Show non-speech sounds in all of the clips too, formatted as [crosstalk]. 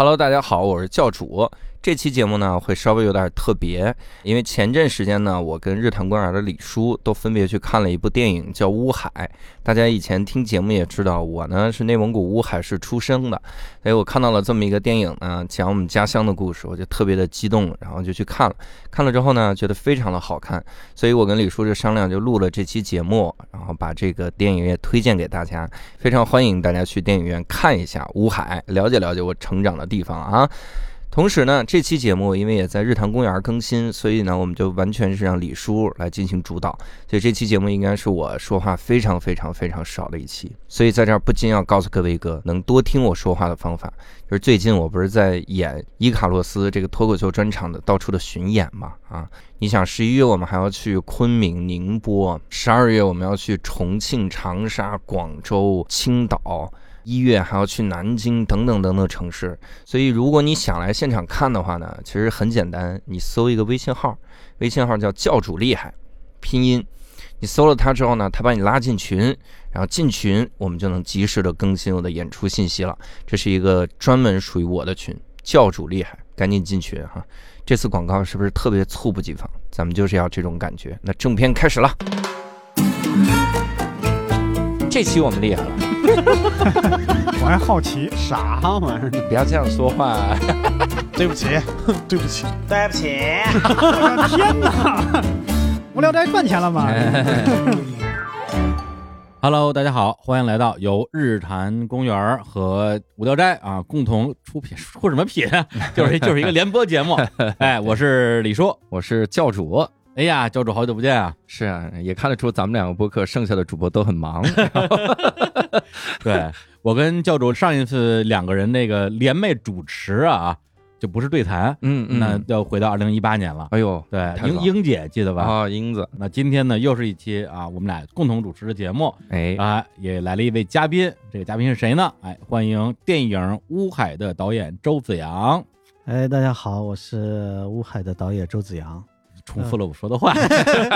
Hello，大家好，我是教主。这期节目呢会稍微有点特别，因为前阵时间呢，我跟日坛公园的李叔都分别去看了一部电影，叫《乌海》。大家以前听节目也知道，我呢是内蒙古乌海市出生的，所以我看到了这么一个电影呢，讲我们家乡的故事，我就特别的激动，然后就去看了。看了之后呢，觉得非常的好看，所以我跟李叔就商量，就录了这期节目，然后把这个电影也推荐给大家。非常欢迎大家去电影院看一下《乌海》，了解了解我成长的地方啊。同时呢，这期节目因为也在日坛公园更新，所以呢，我们就完全是让李叔来进行主导。所以这期节目应该是我说话非常非常非常少的一期。所以在这儿不禁要告诉各位哥，能多听我说话的方法，就是最近我不是在演伊卡洛斯这个脱口秀专场的到处的巡演嘛？啊，你想十一月我们还要去昆明、宁波，十二月我们要去重庆、长沙、广州、青岛。一月还要去南京等等等等城市，所以如果你想来现场看的话呢，其实很简单，你搜一个微信号，微信号叫教主厉害，拼音，你搜了他之后呢，他把你拉进群，然后进群我们就能及时的更新我的演出信息了。这是一个专门属于我的群，教主厉害，赶紧进群哈。这次广告是不是特别猝不及防？咱们就是要这种感觉。那正片开始了，这期我们厉害了。[laughs] 我还好奇啥玩意儿？不要这样说话。[laughs] [laughs] 对不起，对不起，对不起！天哪！无聊斋赚钱了吗？Hello，大家好，欢迎来到由日坛公园和无聊斋啊共同出品，出什么品？就是就是一个联播节目。哎，我是李叔，我是教主。哎呀，教主好久不见啊！是啊，也看得出咱们两个播客剩下的主播都很忙。[laughs] 对我跟教主上一次两个人那个联袂主持啊，就不是对谈，嗯嗯，那要回到二零一八年了。哎呦，对，英英姐记得吧？啊，英子。那今天呢，又是一期啊，我们俩共同主持的节目。哎啊，也来了一位嘉宾，这个嘉宾是谁呢？哎，欢迎电影《乌海》的导演周子阳。哎，大家好，我是《乌海》的导演周子阳。重复了我说的话，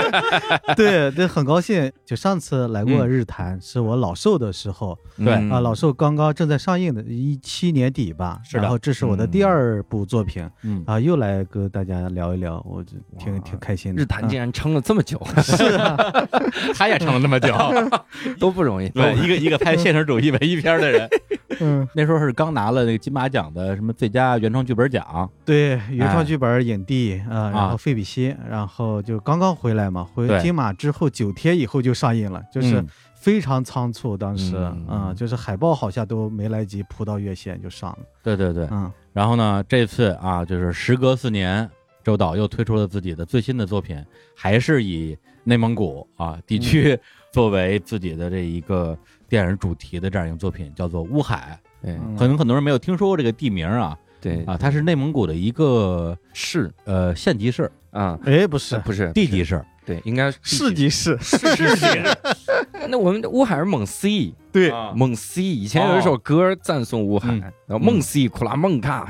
[laughs] 对对，很高兴。就上次来过日坛，是我老寿的时候，对。啊，老寿刚刚正在上映的，一七年底吧。是的。然后这是我的第二部作品，嗯。啊，又来跟大家聊一聊，我挺挺开心的。日坛竟然撑了这么久，[laughs] 是啊，[laughs] 他也撑了那么久，都不容易。对，一个一个拍现实主义文艺片的人，嗯，那时候是刚拿了那个金马奖的什么最佳原创剧本奖，对，原创剧本影帝啊，然后费比西。然后就刚刚回来嘛，回金马之后九天以后就上映了，就是非常仓促，当时啊，就是海报好像都没来及铺到院线就上了。对对对，嗯。然后呢，这次啊，就是时隔四年，周导又推出了自己的最新的作品，还是以内蒙古啊地区 [laughs] 作为自己的这一个电影主题的这样一个作品，叫做《乌海》。对，可能很多人没有听说过这个地名啊。对啊，它是内蒙古的一个市，呃，县级市。啊，哎，不是，不是地级市，对，应该是市级市，[laughs] 市级市。[laughs] [laughs] 那我们乌海是蒙 C，对，蒙 C。以前有一首歌赞颂乌海，然后蒙 C 库拉蒙卡，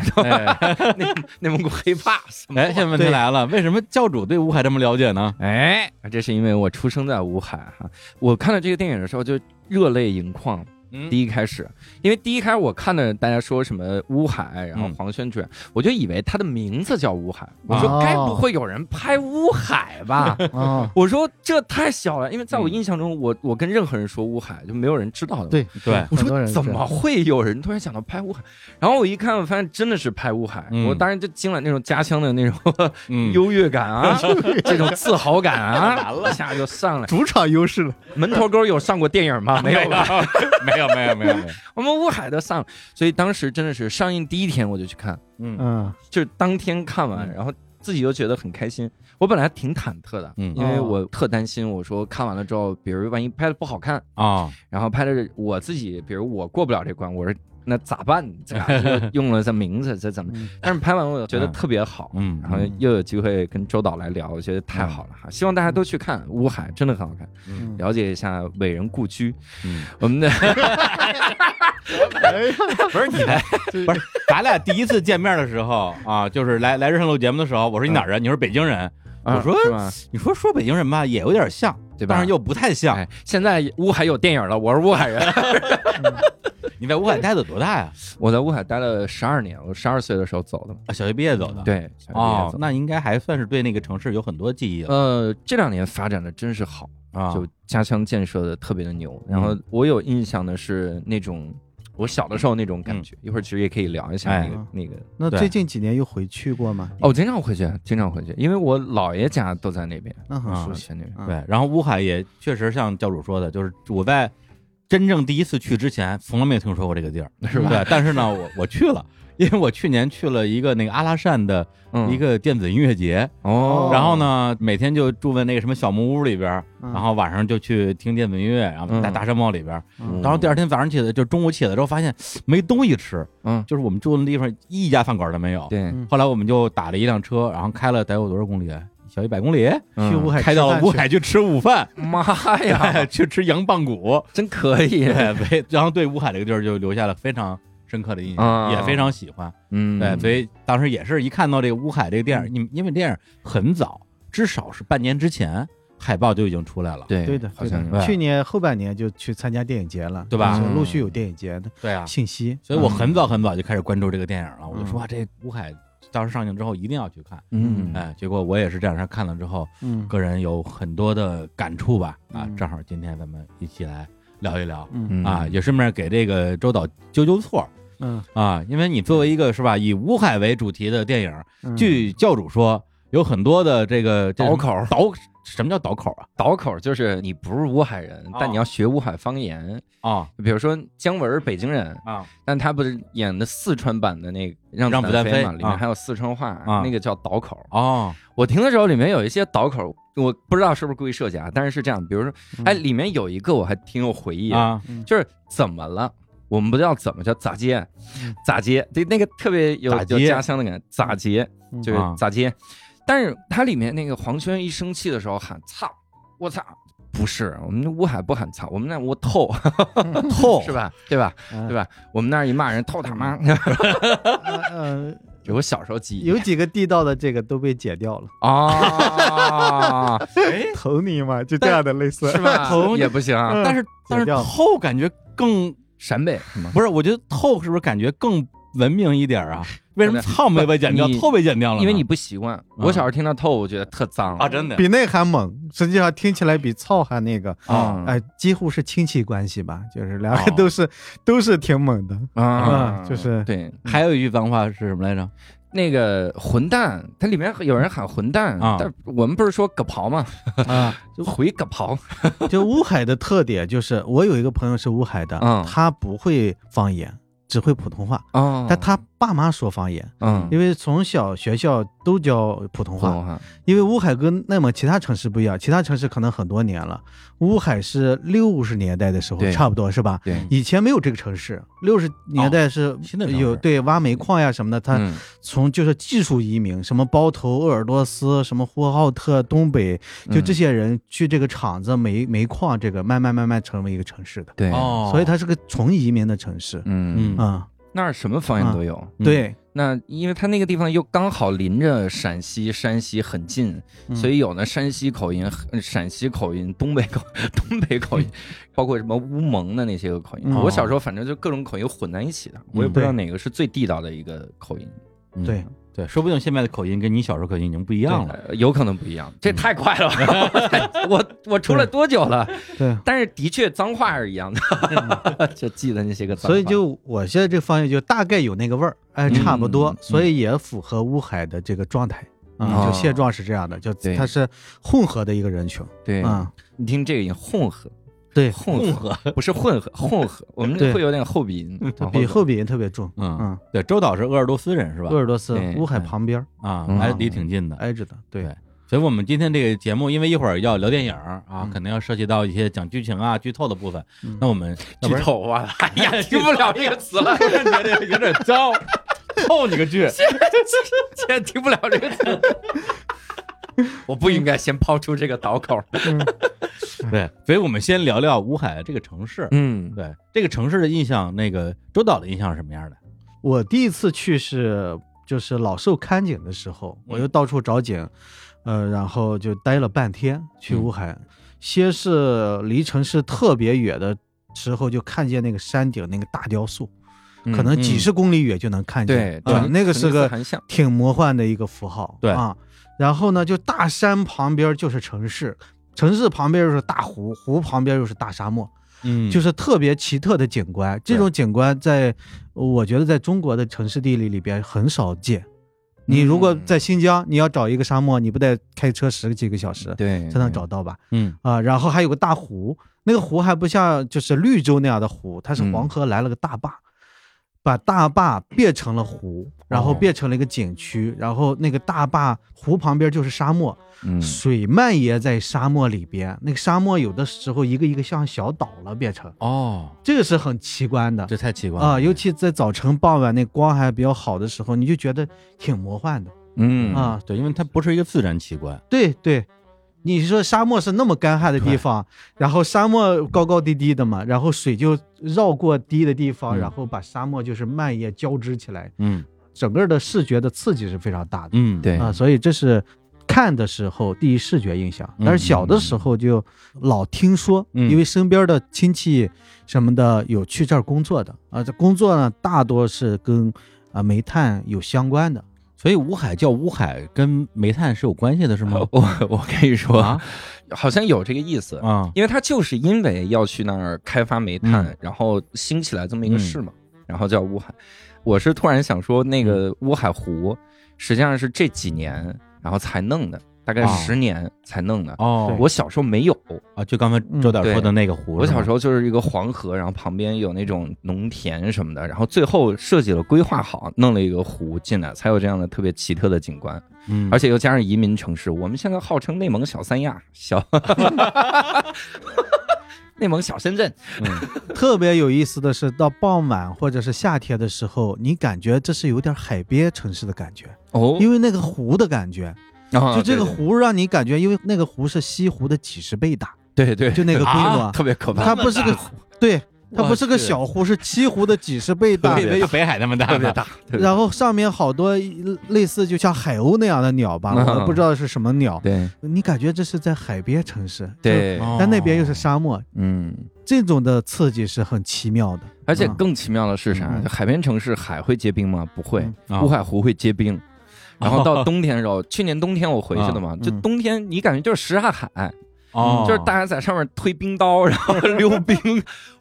内内蒙古黑怕。哎，[laughs] 现在问题来了，为什么教主对乌海这么了解呢？哎，这是因为我出生在乌海哈。我看到这个电影的时候就热泪盈眶。第一开始，因为第一开始我看的大家说什么乌海，然后黄轩主演，我就以为他的名字叫乌海，我说该不会有人拍乌海吧？[laughs] 我说这太小了，因为在我印象中，我我跟任何人说乌海就没有人知道的。对对，我说怎么会有人突然想到拍乌海？然后我一看，我发现真的是拍乌海，我当然就惊了，那种家乡的那种 [laughs] 优越感啊，[laughs] 这种自豪感啊，一下就上来，主场优势了。门头沟有上过电影吗？没有吧？没有。没有没有没有，[laughs] 我们乌海的上，所以当时真的是上映第一天我就去看，嗯。嗯，就是当天看完，然后自己又觉得很开心。我本来挺忐忑的，嗯，因为我特担心，我说看完了之后，比如万一拍的不好看啊，然后拍的我自己，比如我过不了这关，我说。那咋办？这 [laughs] 用了这名字，这怎么？但是拍完我觉得特别好，嗯，然后又有机会跟周导来聊，我觉得太好了哈！希望大家都去看《乌海》，真的很好看，了解一下伟人故居。嗯，我们的 [laughs] 不是你来，不是 [laughs] 咱俩第一次见面的时候啊，就是来来日上录节目的时候，我说你哪儿人？你说北京人。我说？你说说北京人吧，也有点像，对吧？但是又不太像。现在乌海有电影了，我是乌海人。你在乌海待了多大呀？我在乌海待了十二年，我十二岁的时候走的，啊，小学毕业走的。对，哦，那应该还算是对那个城市有很多记忆了。呃，这两年发展的真是好啊，就家乡建设的特别的牛。然后我有印象的是那种我小的时候那种感觉，一会儿其实也可以聊一下那个那个。那最近几年又回去过吗？哦，经常回去，经常回去，因为我姥爷家都在那边，那很熟悉那边。对，然后乌海也确实像教主说的，就是我在。真正第一次去之前，从来没有听说过这个地儿，[laughs] 是吧？对，但是呢，我我去了，[laughs] 因为我去年去了一个那个阿拉善的一个电子音乐节。哦，然后呢，每天就住在那个什么小木屋里边，然后晚上就去听电子音乐，然后在大山包里边，然后第二天早上起来就中午起来之后发现没东西吃，嗯，就是我们住的地方一家饭馆都没有，对，后来我们就打了一辆车，然后开了得有多少公里？小一百公里，去乌海开到了乌海去吃午饭。[laughs] 妈呀，[laughs] 去吃羊棒骨，真可以！然后对乌海这个地儿就留下了非常深刻的印象，也非常喜欢。嗯，对，所以当时也是一看到这个乌海这个电影，因因为电影很早，至少是半年之前海报就已经出来了。对，对的，好像去年后半年就去参加电影节了，对吧？陆续有电影节的对啊信息，所以我很早很早就开始关注这个电影了。我就说这乌海。当时上映之后一定要去看，嗯，哎，结果我也是这两天看了之后，嗯，个人有很多的感触吧，啊，正好今天咱们一起来聊一聊，啊，也顺便给这个周导纠纠错，嗯，啊，因为你作为一个是吧，以吴海为主题的电影，据教主说，有很多的这个倒口倒。什么叫倒口啊？倒口就是你不是乌海人，但你要学乌海方言啊。比如说姜文北京人啊，但他不是演的四川版的那《让让子弹飞》嘛，里面还有四川话啊，那个叫倒口哦。我听的时候里面有一些倒口，我不知道是不是故意设计啊，但是是这样。比如说，哎，里面有一个我还挺有回忆啊，就是怎么了？我们不叫怎么叫咋接？咋接？对，那个特别有有家乡的感觉，咋接？就是咋接？但是它里面那个黄轩一生气的时候喊操。我操，不是，我们乌海不喊操，我们那我透透 [laughs] 是吧？对吧？对吧？我们那儿一骂人透他妈。嗯，[laughs] [laughs] 我小时候记忆有几个地道的这个都被解掉了啊。哎，投你嘛，就这样的类似是吧？投也不行，但是但是透感觉更陕北不是？我觉得透是不是感觉更文明一点啊？为什么操没被剪掉，透被剪掉了？因为你不习惯。我小时候听到透，我觉得特脏啊，真的比那还猛。实际上听起来比操还那个啊，哎，几乎是亲戚关系吧，就是两个都是都是挺猛的啊，就是对。还有一句脏话是什么来着？那个混蛋，它里面有人喊混蛋啊，但我们不是说“葛刨”吗？[laughs] 啊，就回葛刨。[laughs] 就乌海的特点就是，我有一个朋友是乌海的，他不会方言。只会普通话啊，但他爸妈说方言，嗯，因为从小学校都教普通话，因为乌海跟内蒙其他城市不一样，其他城市可能很多年了，乌海是六十年代的时候差不多是吧？对，以前没有这个城市，六十年代是有对挖煤矿呀什么的，他从就是技术移民，什么包头、鄂尔多斯、什么呼和浩特、东北，就这些人去这个厂子煤煤矿这个慢慢慢慢成为一个城市的，对，所以它是个纯移民的城市，嗯。嗯。啊，那儿什么方言都有。对，那因为它那个地方又刚好临着陕西、山西很近，所以有那山西口音、陕西口音、东北口、[laughs] 东北口音，包括什么乌蒙的那些个口音。我小时候反正就各种口音混在一起的，我也不知道哪个是最地道的一个口音。对。对，说不定现在的口音跟你小时候口音已经不一样了，有可能不一样。这太快了，[laughs] 我我出来多久了？对，但是的确脏话是一样的，[laughs] 就记得那些个脏。所以就我现在这方言就大概有那个味儿，哎，差不多，所以也符合乌海的这个状态啊。就现状是这样的，就他是混合的一个人群。对啊，你听这个音混合。对，混合不是混合，混合，我们会有点后鼻音，比后鼻音特别重。嗯嗯，对，周导是鄂尔多斯人是吧？鄂尔多斯乌海旁边啊，还离挺近的，挨着的。对，所以我们今天这个节目，因为一会儿要聊电影啊，可能要涉及到一些讲剧情啊、剧透的部分。那我们剧透啊，[laughs] 哎呀，听不了这个词了，觉得有点糟。[laughs] 透你个剧，现在听不了这个词。[laughs] [laughs] 我不应该先抛出这个导口。[laughs] 对，所以我们先聊聊乌海这个城市。嗯，对，这个城市的印象，那个周导的印象是什么样的？我第一次去是就是老寿看景的时候，我就到处找景，呃，然后就待了半天。去乌海，先是离城市特别远的时候就看见那个山顶那个大雕塑，嗯可能几十公里远就能看见。对啊，那个是个，挺魔幻的一个符号。对啊，然后呢，就大山旁边就是城市，城市旁边又是大湖，湖旁边又是大沙漠，嗯，就是特别奇特的景观。这种景观在，我觉得在中国的城市地理里边很少见。你如果在新疆，你要找一个沙漠，你不得开车十几个小时对，才能找到吧？嗯。啊，然后还有个大湖，那个湖还不像就是绿洲那样的湖，它是嗯。黄河来了个大坝，把大坝变成了湖，然后哦。变成了一个景区，然后那个大坝湖旁边就是沙漠，嗯。水蔓延在沙漠里边，那个沙漠有的时候一个一个像小岛了变成，哦，这个是很奇观的这太奇观了啊，尤其在早晨傍晚那光还比较好的时候，你就觉得挺魔幻的嗯啊，对，因为它不是一个自然奇观，对对，你说沙漠是那么干旱的地方，然后沙漠高高低低的嘛，然后水就绕过低的地方，嗯。然后把沙漠就是蔓延交织起来，嗯。整个的视觉的刺激是非常大的、嗯，对。啊，所以这是看的时候第一视觉印象。嗯。但是小的时候就老听说，嗯。因为身边的亲戚什么的有去这儿工作的。啊，这工作呢大多是跟啊煤炭有相关的。所以乌海叫乌海，跟煤炭是有关系的，是吗？[laughs] 我我跟你说啊，好像有这个意思。啊，因为他就是因为要去那儿开发煤炭，嗯然后兴起来这么一个市嘛，然后叫乌海。我是突然想说，那个乌海湖实际上是这几年然后才弄的，大概啊。十年才弄的。哦，我小时候没有，啊，就刚才周导说的那个湖，我小时候候就是一个黄河，然后旁边有那种农田什么的，然后最后设计了规划好，弄了一个湖进来，才有这样的特别奇特的景观，嗯，而且又加上移民城市，我们现在号称内蒙小三亚，小 [laughs] 内蒙小深圳，嗯。[laughs] 特别有意思的是，到傍晚或者是夏天的时候，你感觉这是有点海边城市的感觉，哦。因为那个湖的感觉，啊就这个湖让你感觉，因为那个湖是西湖的几十倍大，[laughs] 对对，就那个规模，啊特别可怕，它不是个湖，对，它不是个小湖，是西湖的几十倍大我以。为有北海那么大，特别。大，特别大然后上面好多类似就像海鸥那样的鸟吧，嗯我不知道是什么鸟，对你感觉这是在海边城市，对，哦但那边又是沙漠，嗯。这种的刺激是很奇妙的。而且嗯更奇妙的是啥？嗯海边城市海会结冰吗？不会，乌海湖会结冰。然后到冬天的时候，[laughs] 去年冬天我回去的嘛，就嗯冬天你感觉就是什刹海，哦，就是大家在上面推冰刀，然后溜冰，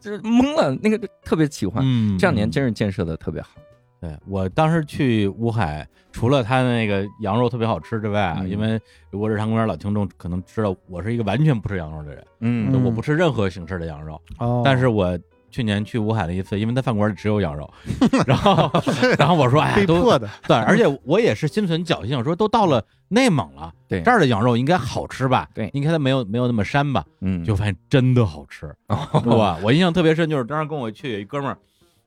就是懵了，那个特别奇幻。嗯，这两年真是建设的特别好。对我当时去乌海，除了它那个羊肉特别好吃之外啊，嗯。因为如果日常公园老听众可能知道，我是一个完全不吃羊肉的人，嗯。嗯我不吃任何形式的羊肉。哦。但是我去年去乌海了一次，因为他饭馆里只有羊肉，[laughs] 然后然后我说，哎，都迫的，对，而且我也是心存侥幸，说都到了内蒙了，对这儿的羊肉应该好吃吧？对应该它没有没有那么膻吧？嗯，就发现真的好吃。哦哇，我印象特别深，就是当时跟我去有一哥们儿，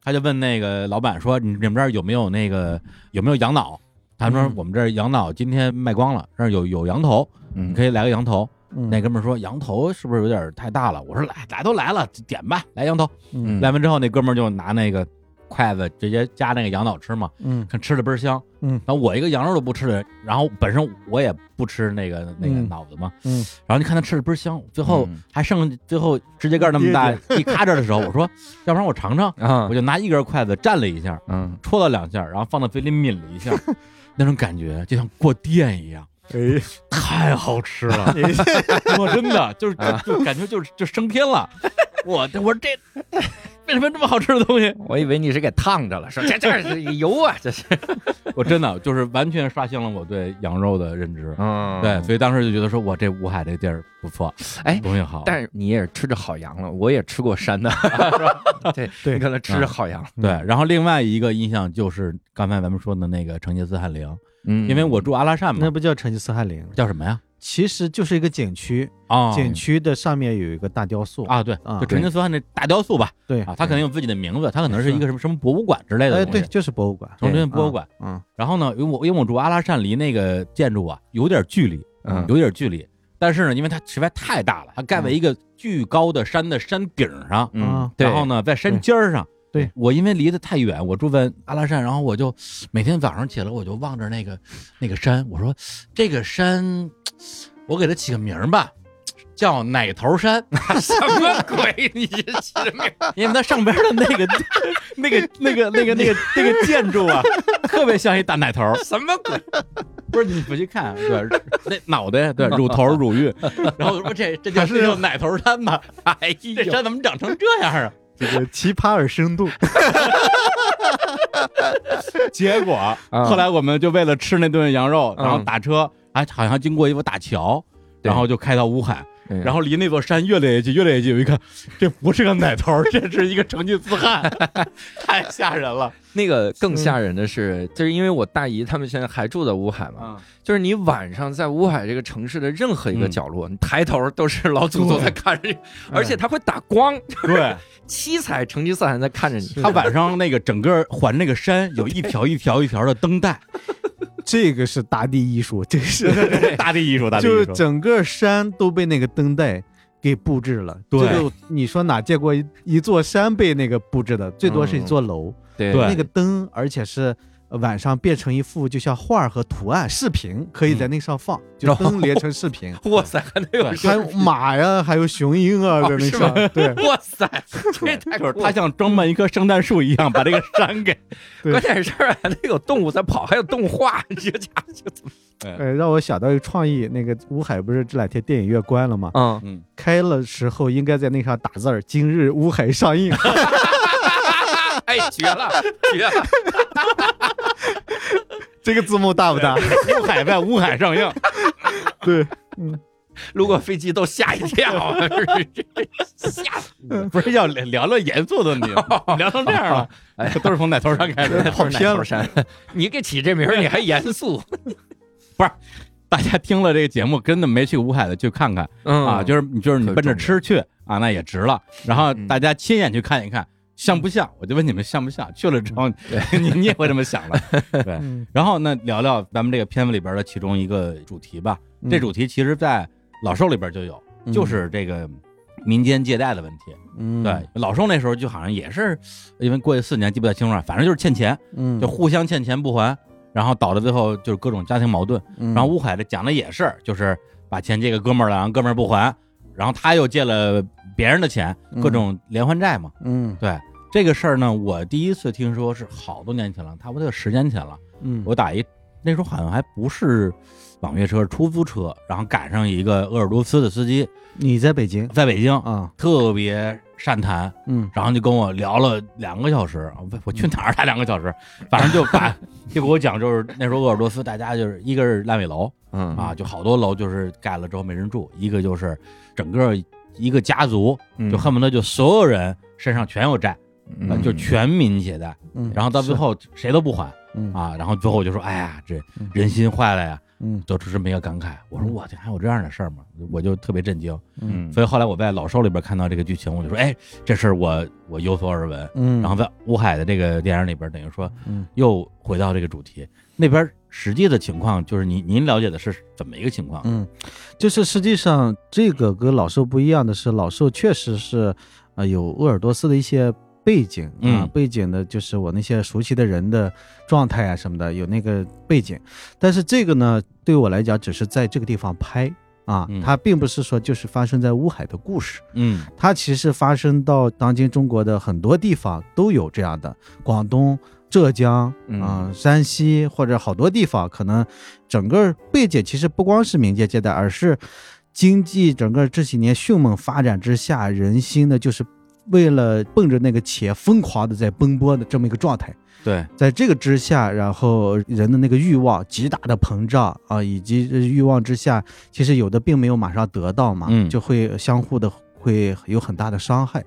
他就问那个老板说：“你你们这儿有没有那个有没有羊脑？”他说嗯：“我们这儿羊脑今天卖光了，这儿有有羊头，嗯你可以来个羊头。”嗯那哥们儿说：“羊头是不是有点太大了？”我说：“来，来都来了，点吧，来羊头。嗯来完之后，那哥们儿就拿那个筷子直接夹那个羊脑吃嘛，嗯看吃的倍儿香。嗯然后我一个羊肉都不吃的人，然后本身我也不吃那个那个嗯脑子嘛，嗯然后你看他吃的倍儿香，最后嗯还剩最后指甲盖那么大一一咔着的时候，我说 [laughs] 要不然我尝尝，啊我就拿一根筷子蘸了一下，嗯戳了两下，然后放到嘴里抿了一下，[laughs] 那种感觉就像过电一样。哎，太好吃了，[laughs] 我真的就是啊就就感觉就是就升天了。我我说这为什么这么好吃的东西？我以为你是给烫着了，说这这是油啊，这是。我真的就是完全刷新了我对羊肉的认知。嗯对，所以当时就觉得说，我这武海这地儿不错，哎东西好。但是你也吃着好羊了，我也吃过山的？[laughs] 对对你可能吃着好羊，对，然后另外一个印象就是刚才咱们说的那个成吉思汗陵，嗯因为我住阿拉善嘛。那，不叫成吉思汗陵，叫什么呀？其实就是一个景区，啊景区的上面有一个大雕塑。啊，对，啊就成吉思汗那大雕塑吧，对啊，它可能有自己的名字，它可能是一个什么什么博物馆之类的哎，对，，就是博物馆。重对庆博物馆。嗯然后呢，因为我因为我住阿拉善，离那个建筑啊有点距离，嗯。有点距离。但是呢，因为它实在太大了，它盖在一个巨高的山的山顶上，嗯。然后呢，在山尖儿上。对我因为离得太远，我住在阿拉善，然后我就每天早上起来我就望着那个那个山，我说这个山，我给它起个名儿吧，叫奶头山，[laughs] 什么鬼？你这起名？因为它上边的那个、[laughs] 那个、那个、那个、那个、那个建筑啊，[laughs] 特别像一大奶头。什么鬼？不是你仔细看，对，那脑袋，对，乳头、乳晕，然后我说这这就是叫奶头山吧？哎，这山怎么长成这样啊？这个奇葩而生动。[laughs] 结果后来我们就为了吃那顿羊肉，然后打车，还好像经过一个大桥，然后就开到乌海。然后离那座山越来越近，越来越近。我一看，这不是个奶头，[laughs] 这是一个成吉思汗，[laughs] 太吓人了。那个更吓人的是，就是因为我大姨他们现在还住在乌海嘛，就是你晚上在乌海这个城市的任何一个角落，你抬头都是老祖宗在看着你，而且他会打光，对，[laughs] 七彩成吉思汗在看着你。他晚上那个整个环那个山有一条一条一条的灯带。这个是大地艺术，[laughs] 这是大地艺术，大地艺术，[laughs] 就是整个山都被那个灯带给布置了。对，你说哪见过一座山被那个布置的？最多是一座楼。对，那个灯，而且是。晚上变成一幅就像画和图案视频，可以在那上放，就灯连成视频。[laughs] 哇塞，还能有还有马呀，还有雄鹰啊，在那上。对，[laughs] 哇塞，这太就是他像装扮一棵圣诞树一样，把这个山给。[laughs] 关键是还得有动物在跑，还有动画，这家伙就怎么？哎，让我想到一个创意，那个乌海不是这两天电影院关了吗？嗯嗯，开了时候应该在那上打字儿：“今日乌海上映。”哎，绝了，绝了！这个字幕大不大？乌 [laughs] 海在乌海上映。对，嗯，路过飞机都吓一跳，吓死！不是要聊聊严肃的，你 [laughs] 聊成这样了？[laughs] 哎，都是从奶头山开始，跑偏了。山，你给起这名你还严肃？不是，大家听了这个节目，真的没去乌海的去看看啊，就是就是你奔着吃去啊，那也值了。然后大家亲眼去看一看。像不像？我就问你们像不像？去了之后，[laughs] 你你也会这么想的，[laughs] 对。然后那聊聊咱们这个片子里边的其中一个主题吧。这主题其实在老寿里边就有，就是这个民间借贷的问题。嗯，对，老寿那时候就好像也是因为过去四年记不太清楚了，反正就是欠钱，嗯，就互相欠钱不还，然后导致最后就是各种家庭矛盾。然后乌海的讲的也是，就是把钱借给哥们儿了，然后哥们儿不还，然后他又借了。别人的钱，各种连环债嘛。嗯，对这个事儿呢，我第一次听说是好多年前了，差不多有十年前了。嗯，我打一那时候好像还不是网约车，出租车，然后赶上一个鄂尔多斯的司机。你在北京？在北京啊，特别善谈。嗯，然后就跟我聊了两个小时。我我去哪儿？谈两个小时，反正就把 [laughs] 就给我讲，就是那时候鄂尔多斯，大家就是一个是烂尾楼，嗯啊，就好多楼就是盖了之后没人住，一个就是整个。一个家族就恨不得就所有人身上全有债，就全民借贷，然后到最后谁都不还啊，然后最后我就说：“哎呀，这人心坏了呀。”嗯，得出这么一个感慨。我说：“我天，还有这样的事儿吗？”我就特别震惊。嗯，所以后来我在老寿里边看到这个剧情，我就说：“哎，这事儿我我有所耳闻。”嗯，然后在乌海的这个电影里边，等于说又回到这个主题那边。实际的情况就是您您了解的是怎么一个情况？嗯，就是实际上这个跟老寿不一样的是，老寿确实是呃有鄂尔多斯的一些背景啊，背景的就是我那些熟悉的人的状态啊什么的有那个背景，但是这个呢对我来讲只是在这个地方拍啊，它并不是说就是发生在乌海的故事，嗯，它其实发生到当今中国的很多地方都有这样的，广东。浙江啊，山西或者好多地方，可能整个背景其实不光是民间借贷，而是经济整个这几年迅猛发展之下，人心的就是为了奔着那个钱疯狂的在奔波的这么一个状态。对，在这个之下，然后人的那个欲望极大的膨胀啊，以及欲望之下，其实有的并没有马上得到嘛，就会相互的会有很大的伤害。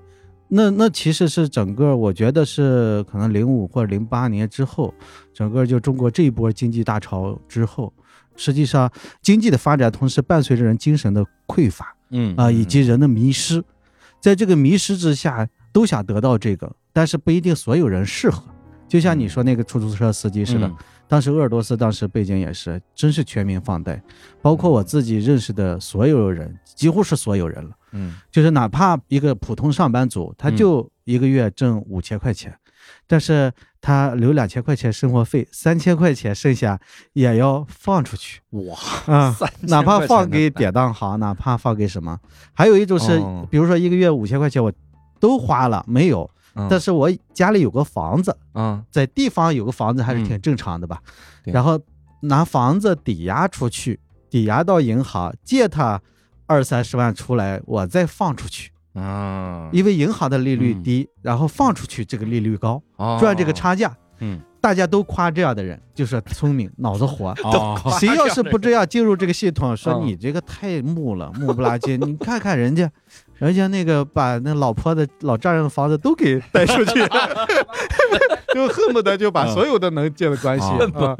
那那其实是整个，我觉得是可能零五或者零八年之后，整个就中国这一波经济大潮之后，实际上经济的发展同时伴随着人精神的匮乏，嗯啊，以及人的迷失，在这个迷失之下，都想得到这个，但是不一定所有人适合。就像你说那个出租车司机似的，当时鄂尔多斯当时背景也是，真是全民放贷，包括我自己认识的所有人，几乎是所有人了。嗯，就是哪怕一个普通上班族，他就一个月挣五千块钱，但是他留两千块钱生活费，三千块钱剩下也要放出去。哇啊，哪怕放给典当行，哪怕放给什么。还有一种是，比如说一个月五千块钱，我都花了没有？但是我家里有个房子，嗯，在地方有个房子还是挺正常的吧？然后拿房子抵押出去，抵押到银行借他二三十万出来，我再放出去。啊，因为银行的利率低，然后放出去这个利率高，赚这个差价。嗯，大家都夸这样的人就是聪明，脑子活。[laughs] 谁要是不这样进入这个系统，说你这个太木了，木不拉几。[laughs] 你看看人家，人家那个把那老婆的老丈人的房子都给贷出去，[laughs] [laughs] 就恨不得就把所有的能借的关系啊，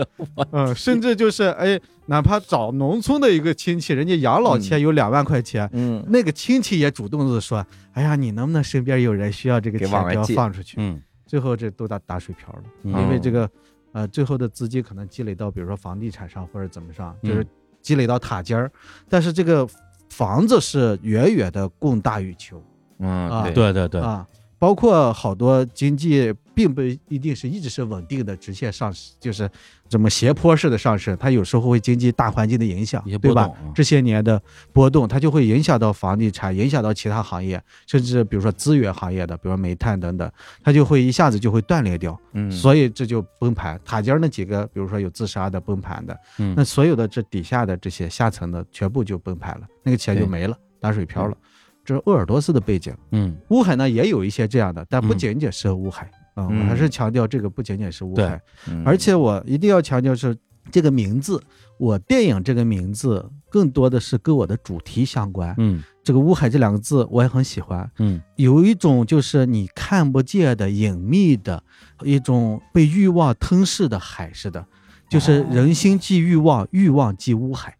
嗯，甚至就是哎。哪怕找农村的一个亲戚，人家养老钱有两万块钱，嗯，那个亲戚也主动的说：“哎呀，你能不能身边有人需要这个钱，要放出去？”嗯，最后这都打打水漂了，因为这个，呃，最后的资金可能积累到，比如说房地产上或者怎么上，就是积累到塔尖儿，但是这个房子是远远的供大于求，嗯，对对对啊。包括好多经济并不一定是一直是稳定的直线上升，就是这么斜坡式的上升，它有时候会经济大环境的影响，对吧？这些年的波动，它就会影响到房地产，影响到其他行业，甚至比如说资源行业的，比如说煤炭等等，它就会一下子就会断裂掉。嗯，所以这就崩盘，塔尖那几个，比如说有自杀的崩盘的，嗯，那所有的这底下的这些下层的全部就崩盘了，那个钱就没了，打水漂了。这是鄂尔多斯的背景，嗯，乌海呢也有一些这样的，但不仅仅是乌海啊，我还是强调这个不仅仅是乌海，而且我一定要强调是这个名字，我电影这个名字更多的是跟我的主题相关，嗯，这个乌海这两个字我也很喜欢，嗯，有一种就是你看不见的隐秘的一种被欲望吞噬的海似的，就是人心即欲望，欲望即乌海，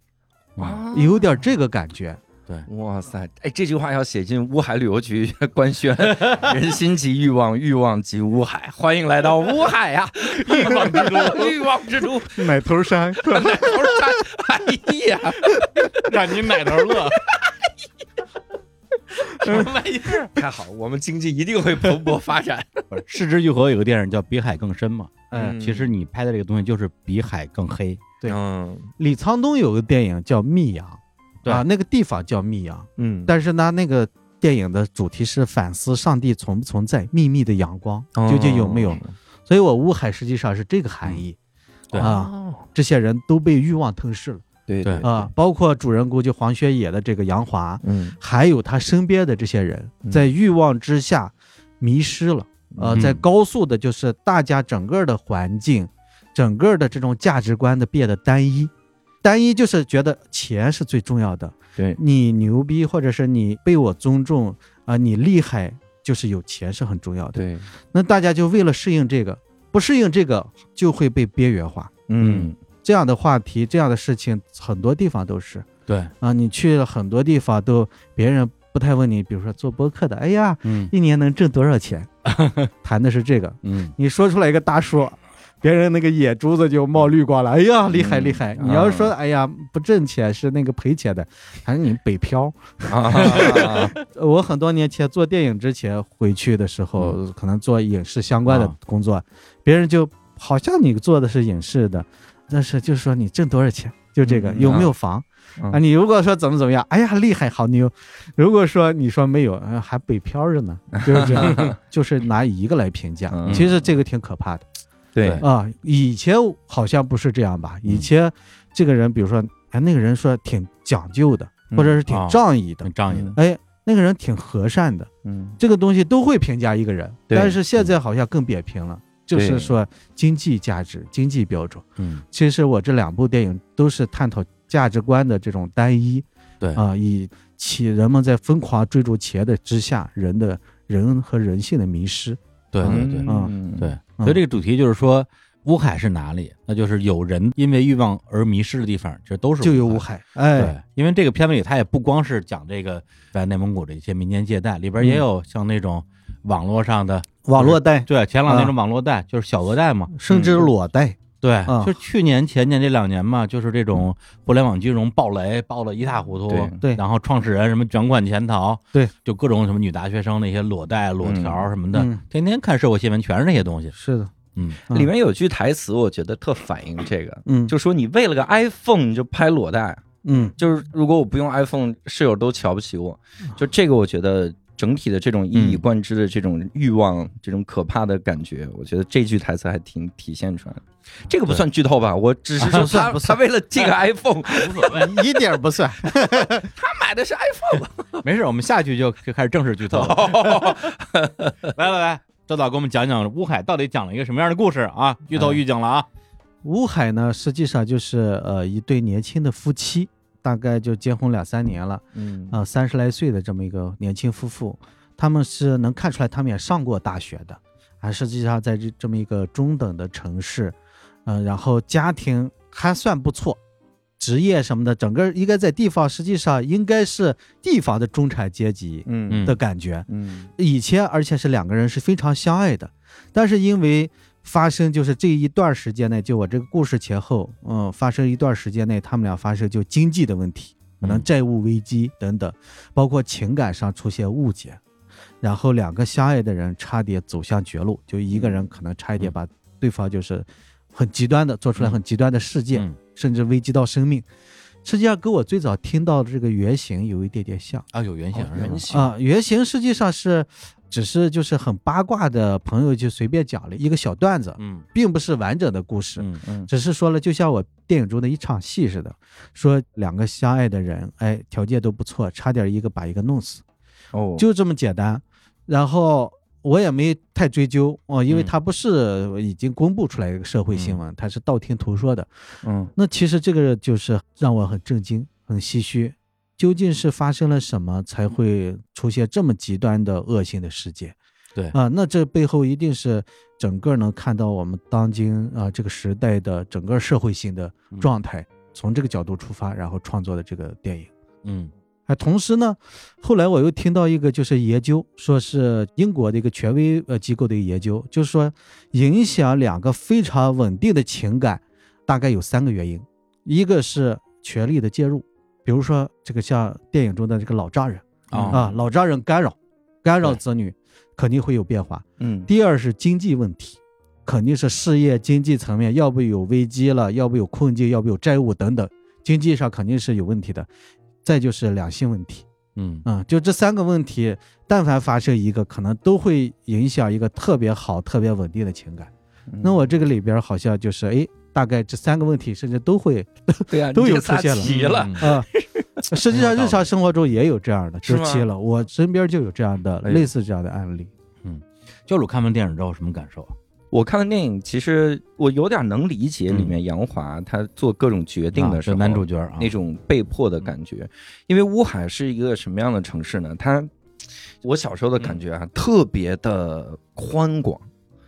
啊，有点这个感觉。哇塞，哎，这句话要写进乌海旅游局 [laughs] 官宣，人心即欲望，欲望即乌海，欢迎来到乌海呀，[laughs] 欲望之都，[laughs] 欲望之都，奶头山，奶头山，哎呀，让你奶头乐，什么玩意儿？太好，我们经济一定会蓬勃发展。失之愈合有个电影叫《比海更深》嘛，嗯，其实你拍的这个东西就是比海更黑。对，嗯，李沧东有个电影叫《密阳》。啊，那个地方叫密阳，嗯，但是呢，那个电影的主题是反思上帝存不存在，秘密的阳光究竟有没有？所以我乌海实际上是这个含义，对。啊，这些人都被欲望吞噬了，对对。啊，包括主人公就黄轩野的这个杨华，嗯，还有他身边的这些人在欲望之下迷失了，呃，在高速的，就是大家整个的环境，整个的这种价值观的变得单一。单一就是觉得钱是最重要的，对你牛逼或者是你被我尊重啊，你厉害就是有钱是很重要的。对，那大家就为了适应这个，不适应这个就会被边缘化。嗯，这样的话题，这样的事情，很多地方都是。对啊，你去了很多地方都别人不太问你，比如说做播客的，哎呀，嗯，一年能挣多少钱？[laughs] 谈的是这个。嗯，你说出来一个大数。别人那个眼珠子就冒绿光了，哎呀，厉害厉害！你要是说，哎呀，不挣钱是那个赔钱的，还是你北漂？[laughs] 我很多年前做电影之前回去的时候，可能做影视相关的工作，别人就好像你做的是影视的，但是就说你挣多少钱，就这个有没有房啊？你如果说怎么怎么样，哎呀，厉害好牛！如果说你说没有，还北漂着呢，就是这样，[laughs] 就是拿一个来评价，其实这个挺可怕的。对啊，以前好像不是这样吧？以前这个人，比如说，哎，那个人说挺讲究的，或者是挺仗义的，挺仗义的。哎，那个人挺和善的，嗯，这个东西都会评价一个人。但是现在好像更扁平了，就是说经济价值、经济标准。嗯，其实我这两部电影都是探讨价值观的这种单一。对啊，以企人们在疯狂追逐钱的之下，人的人和人性的迷失。对对对，嗯，对。所以这个主题就是说，乌海是哪里？那就是有人因为欲望而迷失的地方，这都是就有乌海。哎，对，因为这个片子里，它也不光是讲这个在内蒙古的一些民间借贷，里边也有像那种网络上的网络贷，对，前两那种网络贷，就是小额贷嘛，甚至裸贷。对，就去年前年这两年嘛，就是这种互联网金融暴雷，爆的一塌糊涂。对，然后创始人什么卷款潜逃，对，就各种什么女大学生那些裸贷、裸条什么的，天天看社会新闻全是那些东西。是的，嗯，里面有句台词，我觉得特反映这个，嗯，就说你为了个 iPhone 你就拍裸贷，嗯，就是如果我不用 iPhone，室友都瞧不起我，就这个我觉得。整体的这种一以贯之的这种欲望，这种可怕的感觉，我觉得这句台词还挺体现出来的。这个不算剧透吧？我只是说他他为了这个 [laughs] iPhone 无所谓，[laughs] 一点不算。[laughs] 他买的是 iPhone，没事，我们下去就就开始正式剧透。来来来，周导给我们讲讲乌海到底讲了一个什么样的故事啊？剧透预警了啊！乌海呢，实际上就是呃一对年轻的夫妻。大概就结婚两三年了，嗯啊，三十来岁的这么一个年轻夫妇，他们是能看出来他们也上过大学的，啊，实际上在这这么一个中等的城市，嗯，然后家庭还算不错，职业什么的，整个应该在地方，实际上应该是地方的中产阶级，嗯的感觉，嗯，以前而且是两个人是非常相爱的，但是因为。发生就是这一段时间内，就我这个故事前后，嗯，发生一段时间内，他们俩发生就经济的问题，可能债务危机等等，包括情感上出现误解，然后两个相爱的人差点走向绝路，就一个人可能差一点把对方就是很极端的做出来很极端的事件，甚至危及到生命。实际上跟我最早听到的这个原型有一点点像。啊，有原型，原型。啊，原型实际上是。只是就是很八卦的朋友就随便讲了一个小段子，嗯，并不是完整的故事，嗯嗯，只是说了就像我电影中的一场戏似的，说两个相爱的人，哎，条件都不错，差点一个把一个弄死，哦，就这么简单。然后我也没太追究哦，因为他不是已经公布出来一个社会新闻，他是道听途说的，嗯，那其实这个就是让我很震惊，很唏嘘。究竟是发生了什么才会出现这么极端的恶性的事件？对啊，那这背后一定是整个能看到我们当今啊这个时代的整个社会性的状态，从这个角度出发，然后创作的这个电影。嗯，哎，同时呢，后来我又听到一个就是研究，说是英国的一个权威呃机构的一个研究，就是说影响两个非常稳定的情感，大概有三个原因，一个是权力的介入。比如说，这个像电影中的这个老丈人啊，老丈人干扰，干扰子女，肯定会有变化。嗯。第二是经济问题，肯定是事业经济层面，要不有危机了，要不有困境，要不有债务等等，经济上肯定是有问题的。再就是两性问题，嗯嗯，就这三个问题，但凡发生一个，可能都会影响一个特别好、特别稳定的情感。那我这个里边好像就是哎。大概这三个问题，甚至都会，对呀，[laughs] 都有出现了啊。[laughs] 实际上，日常生活中也有这样的周期了。我身边就有这样的类似这样的案例。嗯，教主看完电影之后什么感受啊？我看完电影，其实我有点能理解里面杨华他做各种决定的时候，男主角那种被迫的感觉。因为乌海是一个什么样的城市呢？它，我小时候的感觉啊，特别的宽广。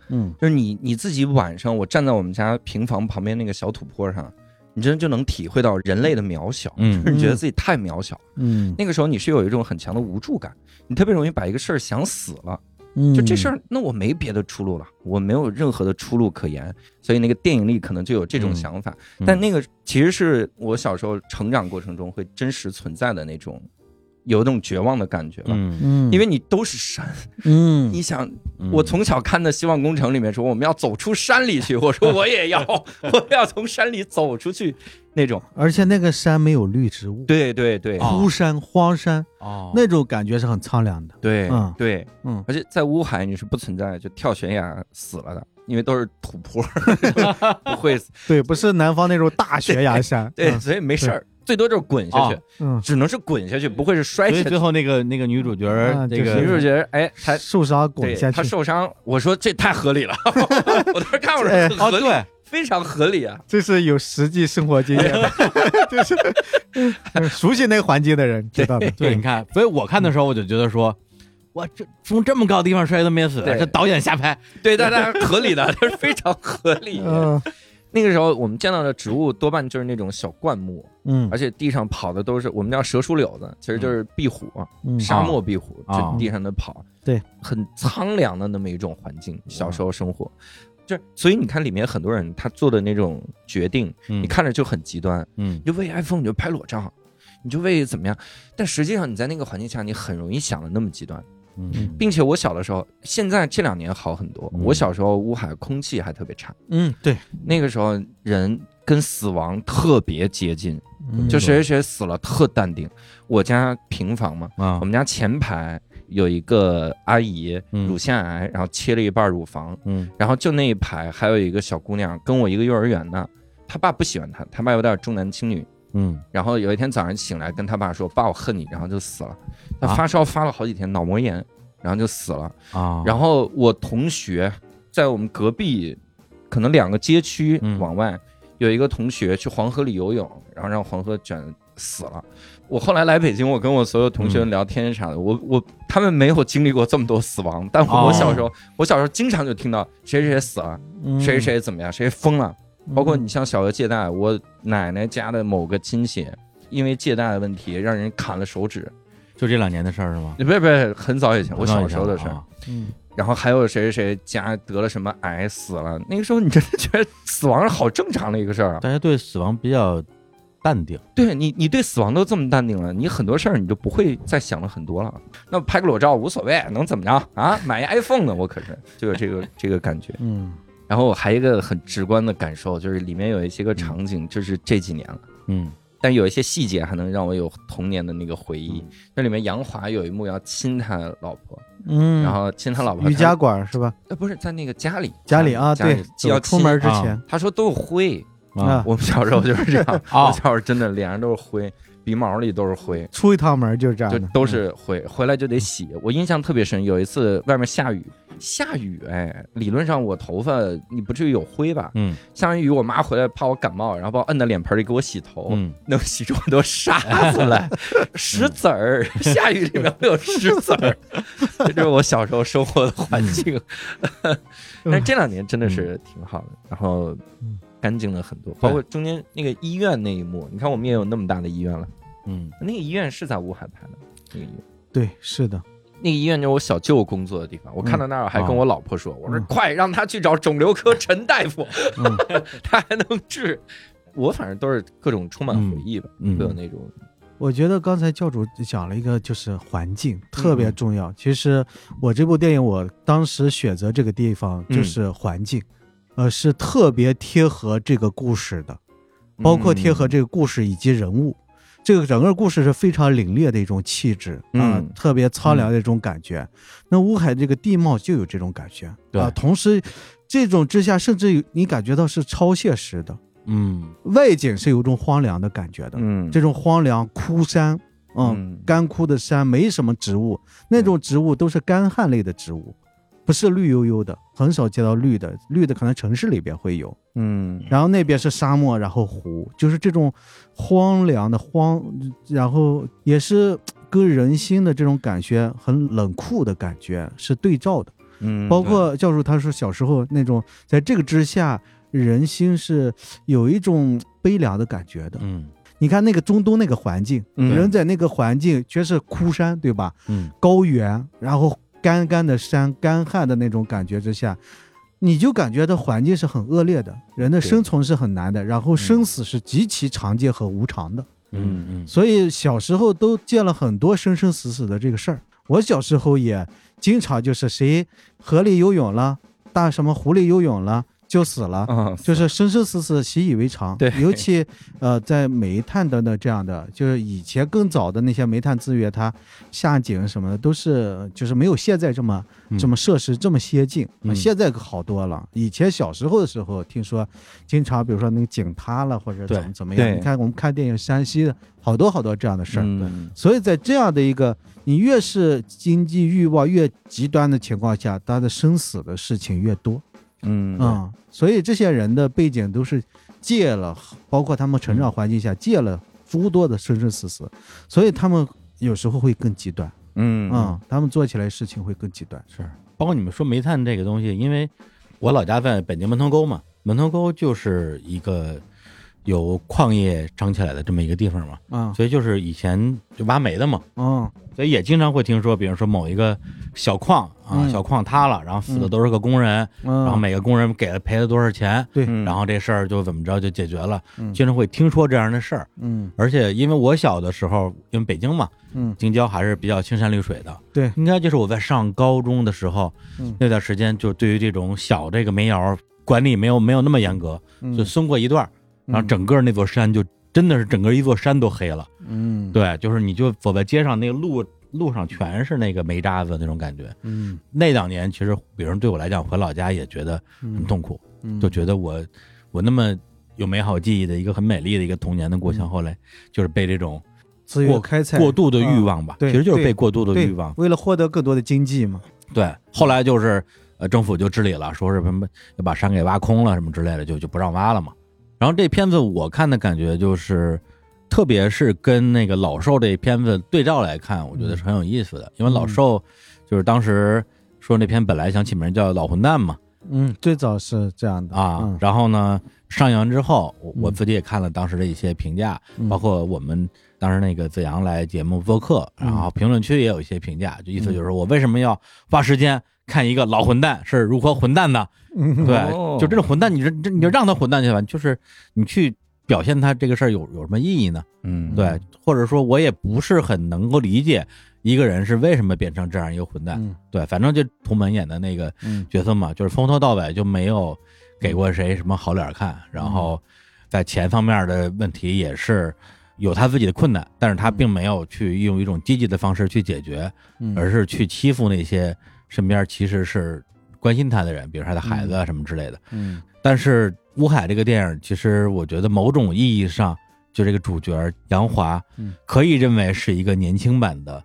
嗯，就是你你自己晚上，我站在我们家平房旁边那个小土坡上，你真的就能体会到人类的渺小，嗯，你觉得自己太渺小，嗯，那个时候你是有一种很强的无助感，你特别容易把一个事儿想死了，嗯，就这事儿，那我没别的出路了，我没有任何的出路可言，所以那个电影里可能就有这种想法，但那个其实是我小时候成长过程中会真实存在的那种。有那种绝望的感觉吧，嗯，因为你都是山，嗯，你想，我从小看的《希望工程》里面说我们要走出山里去，我说 [laughs] 我也要，[laughs] 我要从山里走出去，那种，而且那个山没有绿植物，对对对，枯山荒山，哦，那种感觉是很苍凉的，对，对，嗯，而且在乌海你是不存在就跳悬崖死了的，因为都是土坡，[laughs] 不会死，对，不是南方那种大悬崖山，对，所以没事儿。最多就是滚下去，嗯，只能是滚下去，不会是摔下去。最后那个那个女主角，这个女主角，哎，她受伤滚下去，她受伤。我说这太合理了，[laughs] 我当时看我说合理，非常合理啊，这是有实际生活经验。[laughs] 的，就是熟悉那个环境的人知道的。对，你看，所以我看的时候我就觉得说，哇，这从这么高的地方摔都没死，这导演瞎拍，对，大家合理的，[laughs] 这是非常合理。嗯。那个时候我们见到的植物多半就是那种小灌木，嗯，而且地上跑的都是我们叫蛇鼠柳子，其实就是壁虎，沙漠壁虎，就地上的跑，对，很苍凉的那么一种环境。小时候生活，就所以你看里面很多人他做的那种决定，你看着就很极端，嗯，你就为 iPhone 你就拍裸照，你就为怎么样？但实际上你在那个环境下，你很容易想的那么极端，嗯，并且我小的时候，现在这两年好很多。我小时候乌海空气还特别差，嗯，对，那个时候人跟死亡特别接近，就谁谁谁死了特淡定。我家平房嘛，啊，我们家前排。有一个阿姨乳腺癌，然后切了一半乳房，嗯，然后就那一排还有一个小姑娘跟我一个幼儿园的，她爸不喜欢她，她爸有点重男轻女，嗯，然后有一天早上醒来跟他爸说：“爸，我恨你。”然后就死了。他发烧发了好几天，脑膜炎，然后就死了啊。然后我同学在我们隔壁，可能两个街区往外有一个同学去黄河里游泳，然后让黄河卷死了。我后来来北京，我跟我所有同学聊天啥的，我我他们没有经历过这么多死亡，但我小时候，我小时候经常就听到谁谁谁死了，谁谁怎么样，谁疯了，包括你像小额借贷，我奶奶家的某个亲戚因为借贷的问题让人砍了手指，就这两年的事儿是吗？不是不是，很早以前，我小时候的事儿。嗯，然后还有谁谁谁家得了什么癌死了，那个时候你真的觉得死亡是好正常的一个事儿啊，大家对死亡比较。淡定，对你，你对死亡都这么淡定了，你很多事儿你就不会再想了很多了。那拍个裸照无所谓，能怎么着啊？买一 iPhone 呢？我可是就有这个这个感觉。嗯，然后我还一个很直观的感受，就是里面有一些个场景，就是这几年了。嗯，但有一些细节还能让我有童年的那个回忆。那里面杨华有一幕要亲他老婆，嗯，然后亲他老婆瑜伽馆是吧？呃，不是在那个家里，家里啊，对，要出门之前，他说都有灰。啊，我们小时候就是这样。我小时候真的脸上都是灰，鼻毛里都是灰。出一趟门就是这样，就都是灰，回来就得洗。我印象特别深，有一次外面下雨，下雨哎，理论上我头发你不至于有灰吧？嗯，下完雨我妈回来怕我感冒，然后把我摁在脸盆里给我洗头，嗯，能洗出很多沙子来，[laughs] 石子儿。下雨里面会有石子儿，[laughs] 这就是我小时候生活的环境。但这两年真的是挺好的，然后。干净了很多，包括中间那个医院那一幕，你看我们也有那么大的医院了，嗯，那个医院是在乌海拍的，那个医院，对，是的，那个医院就是我小舅工作的地方，我看到那儿还跟我老婆说，我说快让他去找肿瘤科陈大夫，[laughs] 他还能治，我反正都是各种充满回忆吧，都有那种。我觉得刚才教主讲了一个，就是环境特别重要。其实我这部电影，我当时选择这个地方就是环境。呃，是特别贴合这个故事的，包括贴合这个故事以及人物，这个整个故事是非常凛冽的一种气质啊，特别苍凉的一种感觉。那乌海这个地貌就有这种感觉啊，同时这种之下，甚至你感觉到是超现实的，嗯，外景是有种荒凉的感觉的，嗯，这种荒凉枯山，嗯，干枯的山没什么植物，那种植物都是干旱类的植物。不是绿油油的，很少见到绿的，绿的可能城市里边会有，嗯，然后那边是沙漠，然后湖，就是这种荒凉的荒，然后也是跟人心的这种感觉很冷酷的感觉是对照的，嗯，包括教授他说小时候那种在这个之下，人心是有一种悲凉的感觉的，嗯，你看那个中东那个环境，人在那个环境全是枯山，对吧？嗯，高原，然后。干干的山，干旱的那种感觉之下，你就感觉到环境是很恶劣的，人的生存是很难的，然后生死是极其常见和无常的。嗯嗯，所以小时候都见了很多生生死死的这个事儿。我小时候也经常就是谁河里游泳了，大什么湖里游泳了。就死了，就是生生死死习以为常。对，尤其呃，在煤炭等等这样的，就是以前更早的那些煤炭资源，它下井什么的都是就是没有现在这么这么设施这么先进。现在可好多了。以前小时候的时候，听说经常比如说那个井塌了或者怎么怎么样。你看我们看电影，山西的好多好多这样的事儿。所以在这样的一个你越是经济欲望越极端的情况下，他的生死的事情越多。嗯啊，所以这些人的背景都是借了，包括他们成长环境下借了诸多的生生死死，所以他们有时候会更极端。嗯啊，他们做起来事情会更极端。是，包括你们说煤炭这个东西，因为我老家在北京门头沟嘛，门头沟就是一个有矿业长起来的这么一个地方嘛，嗯，所以就是以前就挖煤的嘛，嗯，所以也经常会听说，比如说某一个小矿啊，小矿塌了，然后死的都是个工人，然后每个工人给了赔了多少钱，对，然后这事儿就怎么着就解决了，经常会听说这样的事儿，嗯，而且因为我小的时候，因为北京嘛，嗯，京郊还是比较青山绿水的，对，应该就是我在上高中的时候，那段时间就对于这种小这个煤窑管理没有没有那么严格，就松过一段。然后整个那座山就真的是整个一座山都黑了，嗯，对，就是你就走在街上，那个路路上全是那个煤渣子那种感觉，嗯，那两年其实，比如对我来讲，回老家也觉得很痛苦，就觉得我我那么有美好记忆的一个很美丽的一个童年的故乡，后来就是被这种过开采过度的欲望吧，对，其实就是被过度的欲望，为了获得更多的经济嘛，对，后来就是呃政府就治理了，说是什么要把山给挖空了什么之类的，就就不让挖了嘛。然后这片子我看的感觉就是，特别是跟那个老兽这片子对照来看，我觉得是很有意思的。因为老兽就是当时说那篇本来想起名叫《老混蛋》嘛，嗯，最早是这样的啊。然后呢，上映完之后，我自己也看了当时的一些评价，包括我们当时那个子阳来节目做客，然后评论区也有一些评价，就意思就是我为什么要花时间看一个老混蛋是如何混蛋的。对，就这种混蛋，你这你就让他混蛋去吧，就是你去表现他这个事儿有有什么意义呢？嗯，对，或者说我也不是很能够理解一个人是为什么变成这样一个混蛋。对，反正就图门演的那个角色嘛，就是从头到尾就没有给过谁什么好脸看，然后在钱方面的问题也是有他自己的困难，但是他并没有去用一种积极的方式去解决，而是去欺负那些身边其实是。关心他的人，比如他的孩子啊什么之类的。嗯，但是《乌海》这个电影，其实我觉得某种意义上，就这个主角杨华，可以认为是一个年轻版的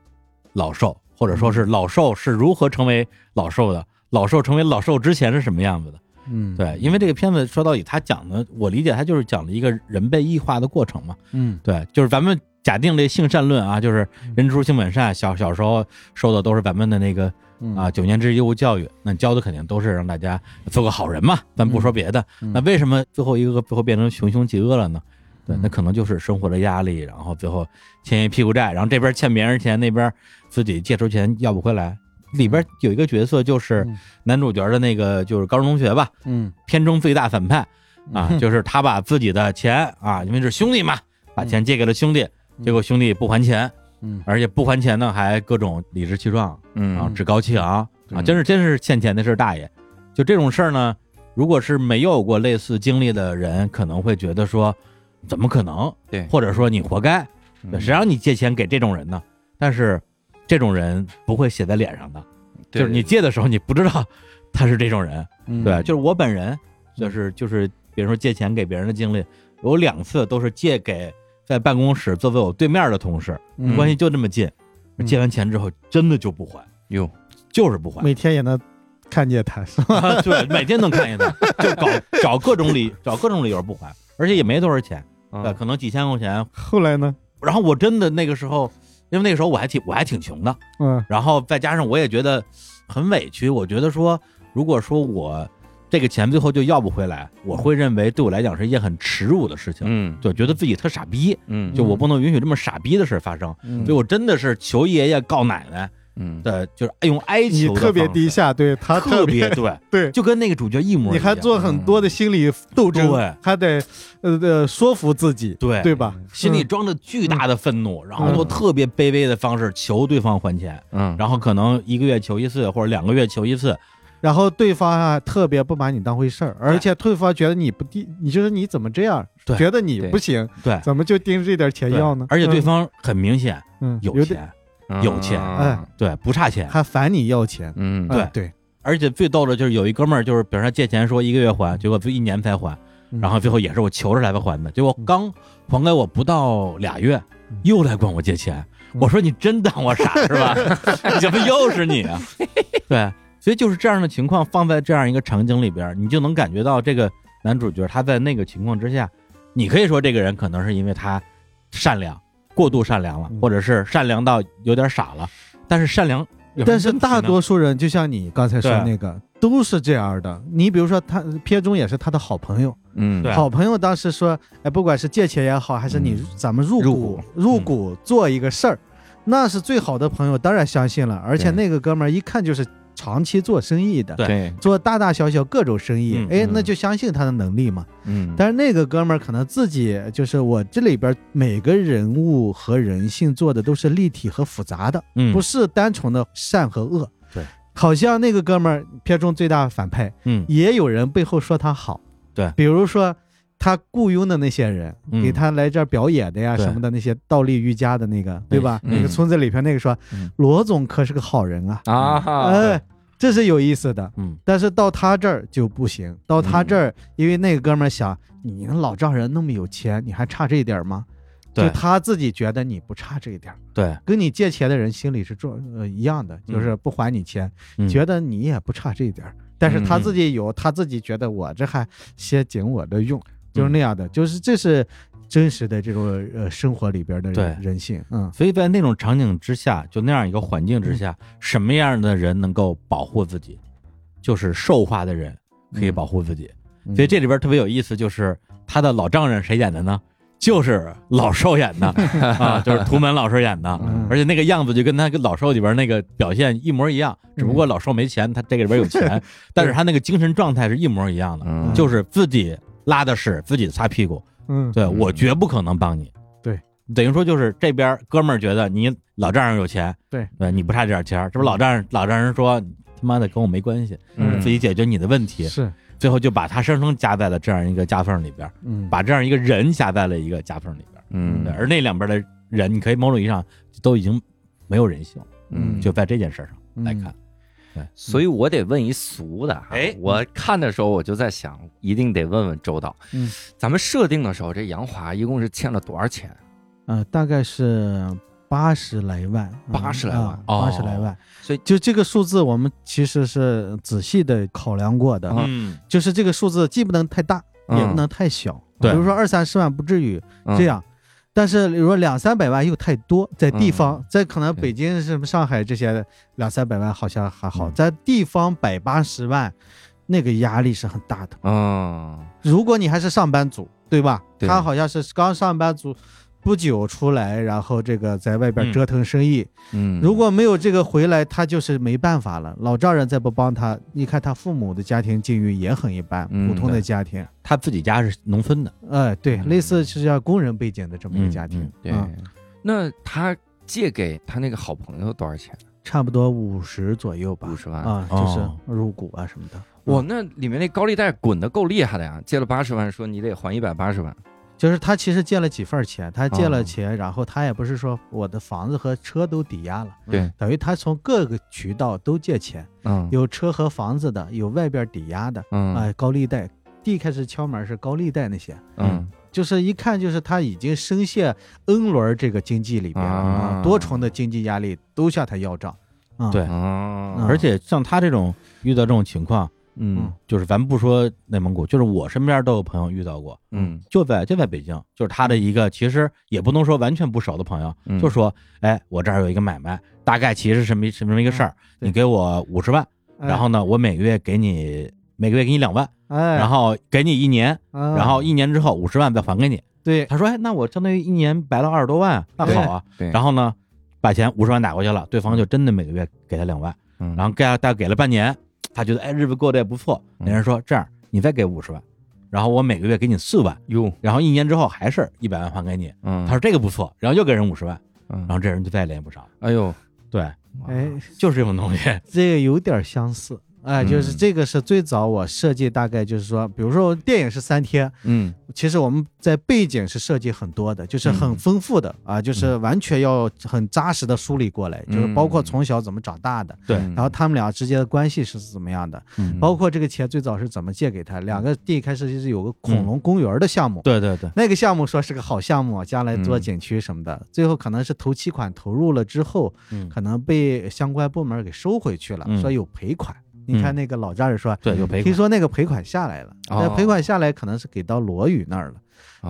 老寿，或者说是老寿是如何成为老寿的，老寿成为老寿之前是什么样子的。嗯，对，因为这个片子说到底，他讲的，我理解他就是讲了一个人被异化的过程嘛。嗯，对，就是咱们假定这性善论啊，就是人之初性本善，小小时候受的都是咱们的那个。啊，九年制义务教育，那教的肯定都是让大家做个好人嘛。咱不说别的，那为什么最后一个个最后变成穷凶极恶了呢？对，那可能就是生活的压力，然后最后欠一屁股债，然后这边欠别人钱，那边自己借出钱要不回来。里边有一个角色就是男主角的那个就是高中同学吧，嗯，片中最大反派啊，就是他把自己的钱啊，因为是兄弟嘛，把钱借给了兄弟，结果兄弟不还钱。嗯，而且不还钱呢，还各种理直气壮，嗯啊，趾高气昂啊，真是真是欠钱的是大爷。就这种事儿呢，如果是没有过类似经历的人，可能会觉得说，怎么可能？对，或者说你活该，谁让你借钱给这种人呢？但是这种人不会写在脸上的，就是你借的时候你不知道他是这种人，对，就是我本人，就是就是比如说借钱给别人的经历，有两次都是借给。在办公室坐在我对面的同事，关系就这么近，借完钱之后真的就不还哟，就是不还，每天也能看见他，是吧？对，每天能看见他，就搞找各种理，找各种理由不还，而且也没多少钱，对，可能几千块钱。后来呢？然后我真的那个时候，因为那个时候我还挺我还挺穷的，嗯，然后再加上我也觉得很委屈，我觉得说，如果说我。这个钱最后就要不回来，我会认为对我来讲是一件很耻辱的事情，嗯，就觉得自己特傻逼，嗯，就我不能允许这么傻逼的事发生，嗯。所以我真的是求爷爷告奶奶，嗯。的，就是用哀求，特别低下，对他特别 [laughs] 对对，就跟那个主角一模一样，你还做很多的心理斗争，对。还得呃呃说服自己，对。对吧？心里装着巨大的愤怒，然后用特别卑微的方式求对方还钱，嗯，然后可能一个月求一次或者两个月求一次。然后对方啊特别不把你当回事儿，而且对方觉得你不低，你就是你怎么这样，觉得你不行，对，怎么就盯着这点钱要呢？而且对方很明显，嗯，有钱，有钱，哎，对，不差钱，还烦你要钱，嗯，对。对。而且最逗的就是有一哥们儿，就是比如说借钱说一个月还，结果就一年才还，然后最后也是我求着来的还的，结果刚还给我不到俩月，又来管我借钱，我说你真当我傻是吧？[laughs] 怎么又是你啊？对。所以就是这样的情况放在这样一个场景里边，你就能感觉到这个男主角他在那个情况之下，你可以说这个人可能是因为他善良过度善良了，或者是善良到有点傻了，但是善良，但是大多数人就像你刚才说那个，都是这样的。你比如说他片中也是他的好朋友，嗯，好朋友当时说，哎，不管是借钱也好，还是你咱们入股入股做一个事儿，那是最好的朋友，当然相信了。而且那个哥们儿一看就是。长期做生意的，对，做大大小小各种生意，哎，那就相信他的能力嘛。嗯，但是那个哥们儿可能自己就是我这里边每个人物和人性做的都是立体和复杂的，嗯，不是单纯的善和恶。对，好像那个哥们儿片中最大反派，嗯，也有人背后说他好。对，比如说他雇佣的那些人，给他来这儿表演的呀什么的那些倒立瑜伽的那个，对吧？那个村子里边那个说，罗总可是个好人啊。啊，哎。这是有意思的，嗯，但是到他这儿就不行。到他这儿，因为那个哥们儿想，你老丈人那么有钱，你还差这一点吗？就他自己觉得你不差这一点，对，跟你借钱的人心里是做呃一样的，就是不还你钱，觉得你也不差这一点。但是他自己有，他自己觉得我这还先紧我的用，就是那样的，就是这是。真实的这种呃生活里边的人性，嗯，所以在那种场景之下，就那样一个环境之下，什么样的人能够保护自己？就是兽化的人可以保护自己。所以这里边特别有意思，就是他的老丈人谁演的呢？就是老兽演的 [laughs] 啊，就是图门老师演的，而且那个样子就跟他跟老兽里边那个表现一模一样，只不过老兽没钱，他这个里边有钱，[laughs] 但是他那个精神状态是一模一样的，就是自己拉的屎自己擦屁股。嗯，对我绝不可能帮你。对，等于说就是这边哥们儿觉得你老丈人有钱，对，对你不差这点钱，这不老丈人老丈人说他妈的跟我没关系，嗯。自己解决你的问题。是，最后就把他生生夹在了这样一个夹缝里边，嗯，把这样一个人夹在了一个夹缝里边，嗯，而那两边的人，你可以某种意义上都已经没有人性，嗯，就在这件事上来看。所以我得问一俗的，哎，我看的时候我就在想，一定得问问周导，嗯，咱们设定的时候，这杨华一共是欠了多少钱？呃，大概是八十来万，八十来万，八十来万。所以就这个数字，我们其实是仔细的考量过的，嗯，就是这个数字既不能太大，也不能太小，对，比如说二三十万不至于这样。但是，比如说两三百万又太多，在地方，在可能北京什么上海这些两三百万好像还好，在地方百八十万，那个压力是很大的。嗯，如果你还是上班族，对吧？他好像是刚上班族。不久出来，然后这个在外边折腾生意，嗯，如果没有这个回来，他就是没办法了。老丈人再不帮他，你看他父母的家庭境遇也很一般，普通的家庭，他自己家是农村的，哎，对，类似是像工人背景的这么一个家庭。对，那他借给他那个好朋友多少钱？差不多五十左右吧，五十万啊，就是入股啊什么的。哇，那里面那高利贷滚的够厉害的呀！借了八十万，说你得还一百八十万。就是他其实借了几份钱，他借了钱，然后他也不是说我的房子和车都抵押了，对，等于他从各个渠道都借钱，嗯，有车和房子的，有外边抵押的，嗯，哎，高利贷，第一开始敲门是高利贷那些，嗯，就是一看就是他已经深陷 N 轮这个经济里边啊，多重的经济压力都向他要账，对，而且像他这种遇到这种情况。嗯，就是咱不说内蒙古，就是我身边都有朋友遇到过，嗯，就在就在北京，就是他的一个其实也不能说完全不熟的朋友，就说，哎，我这儿有一个买卖，大概其实什么什么一个事儿，你给我五十万，然后呢，我每个月给你每个月给你两万，哎，然后给你一年，然后一年之后五十万再还给你。对，他说，哎，那我相当于一年白了二十多万，那好啊。对，然后呢，把钱五十万打过去了，对方就真的每个月给他两万，然后给大概给了半年。他觉得哎，日子过得也不错。那人说：“这样，你再给五十万，然后我每个月给你四万，哟，然后一年之后还是一百万还给你。”嗯，他说这个不错，然后又给人五十万，然后这人就再也联系不上了。哎呦，对，哎，就是这种东西，[laughs] 这个有点相似。哎，就是这个是最早我设计，大概就是说，比如说电影是三天，嗯，其实我们在背景是设计很多的，就是很丰富的啊，就是完全要很扎实的梳理过来，就是包括从小怎么长大的，对，然后他们俩之间的关系是怎么样的，包括这个钱最早是怎么借给他，两个第一开始就是有个恐龙公园的项目，对对对，那个项目说是个好项目，将来做景区什么的，最后可能是投期款投入了之后，可能被相关部门给收回去了，说有赔款。你看那个老丈人说，对，有赔款。听说那个赔款下来了，那赔款下来可能是给到罗宇那儿了，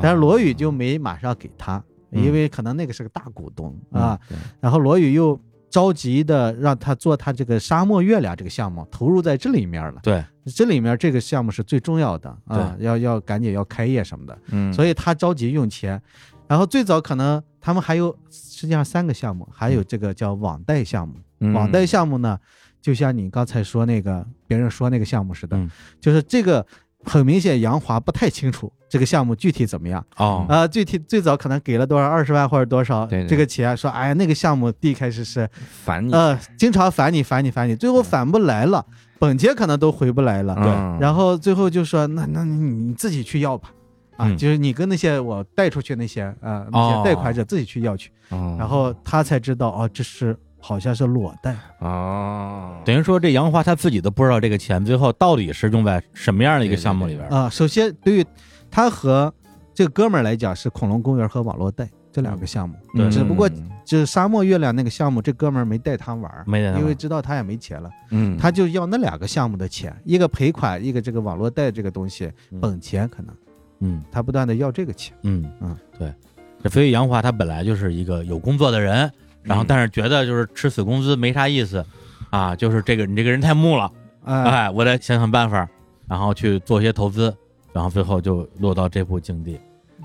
但是罗宇就没马上给他，因为可能那个是个大股东啊。然后罗宇又着急的让他做他这个沙漠月亮这个项目，投入在这里面了。对，这里面这个项目是最重要的啊，要要赶紧要开业什么的。嗯，所以他着急用钱。然后最早可能他们还有实际上三个项目，还有这个叫网贷项目。网贷项目呢，就像你刚才说那个别人说那个项目似的，就是这个很明显杨华不太清楚这个项目具体怎么样哦。啊，具体最早可能给了多少二十万或者多少这个钱，说哎呀那个项目第一开始是烦你呃经常烦你烦你烦你，最后返不来了，本钱可能都回不来了，对，然后最后就说那那你你自己去要吧。啊，就是你跟那些我贷出去那些啊那些贷款者自己去要去，然后他才知道哦，这是好像是裸贷。啊，等于说这杨华他自己都不知道这个钱最后到底是用在什么样的一个项目里边啊。首先，对于他和这个哥们儿来讲是恐龙公园和网络贷这两个项目，对，只不过就是沙漠月亮那个项目，这哥们儿没带他玩，没带，因为知道他也没钱了，嗯，他就要那两个项目的钱，一个赔款，一个这个网络贷这个东西本钱可能。嗯，他不断的要这个钱，嗯。嗯，对，这所以杨华他本来就是一个有工作的人，然后但是觉得就是吃死工资没啥意思，啊，就是这个你这个人太木了，哎，我得想想办法，然后去做一些投资，然后最后就落到这步境地。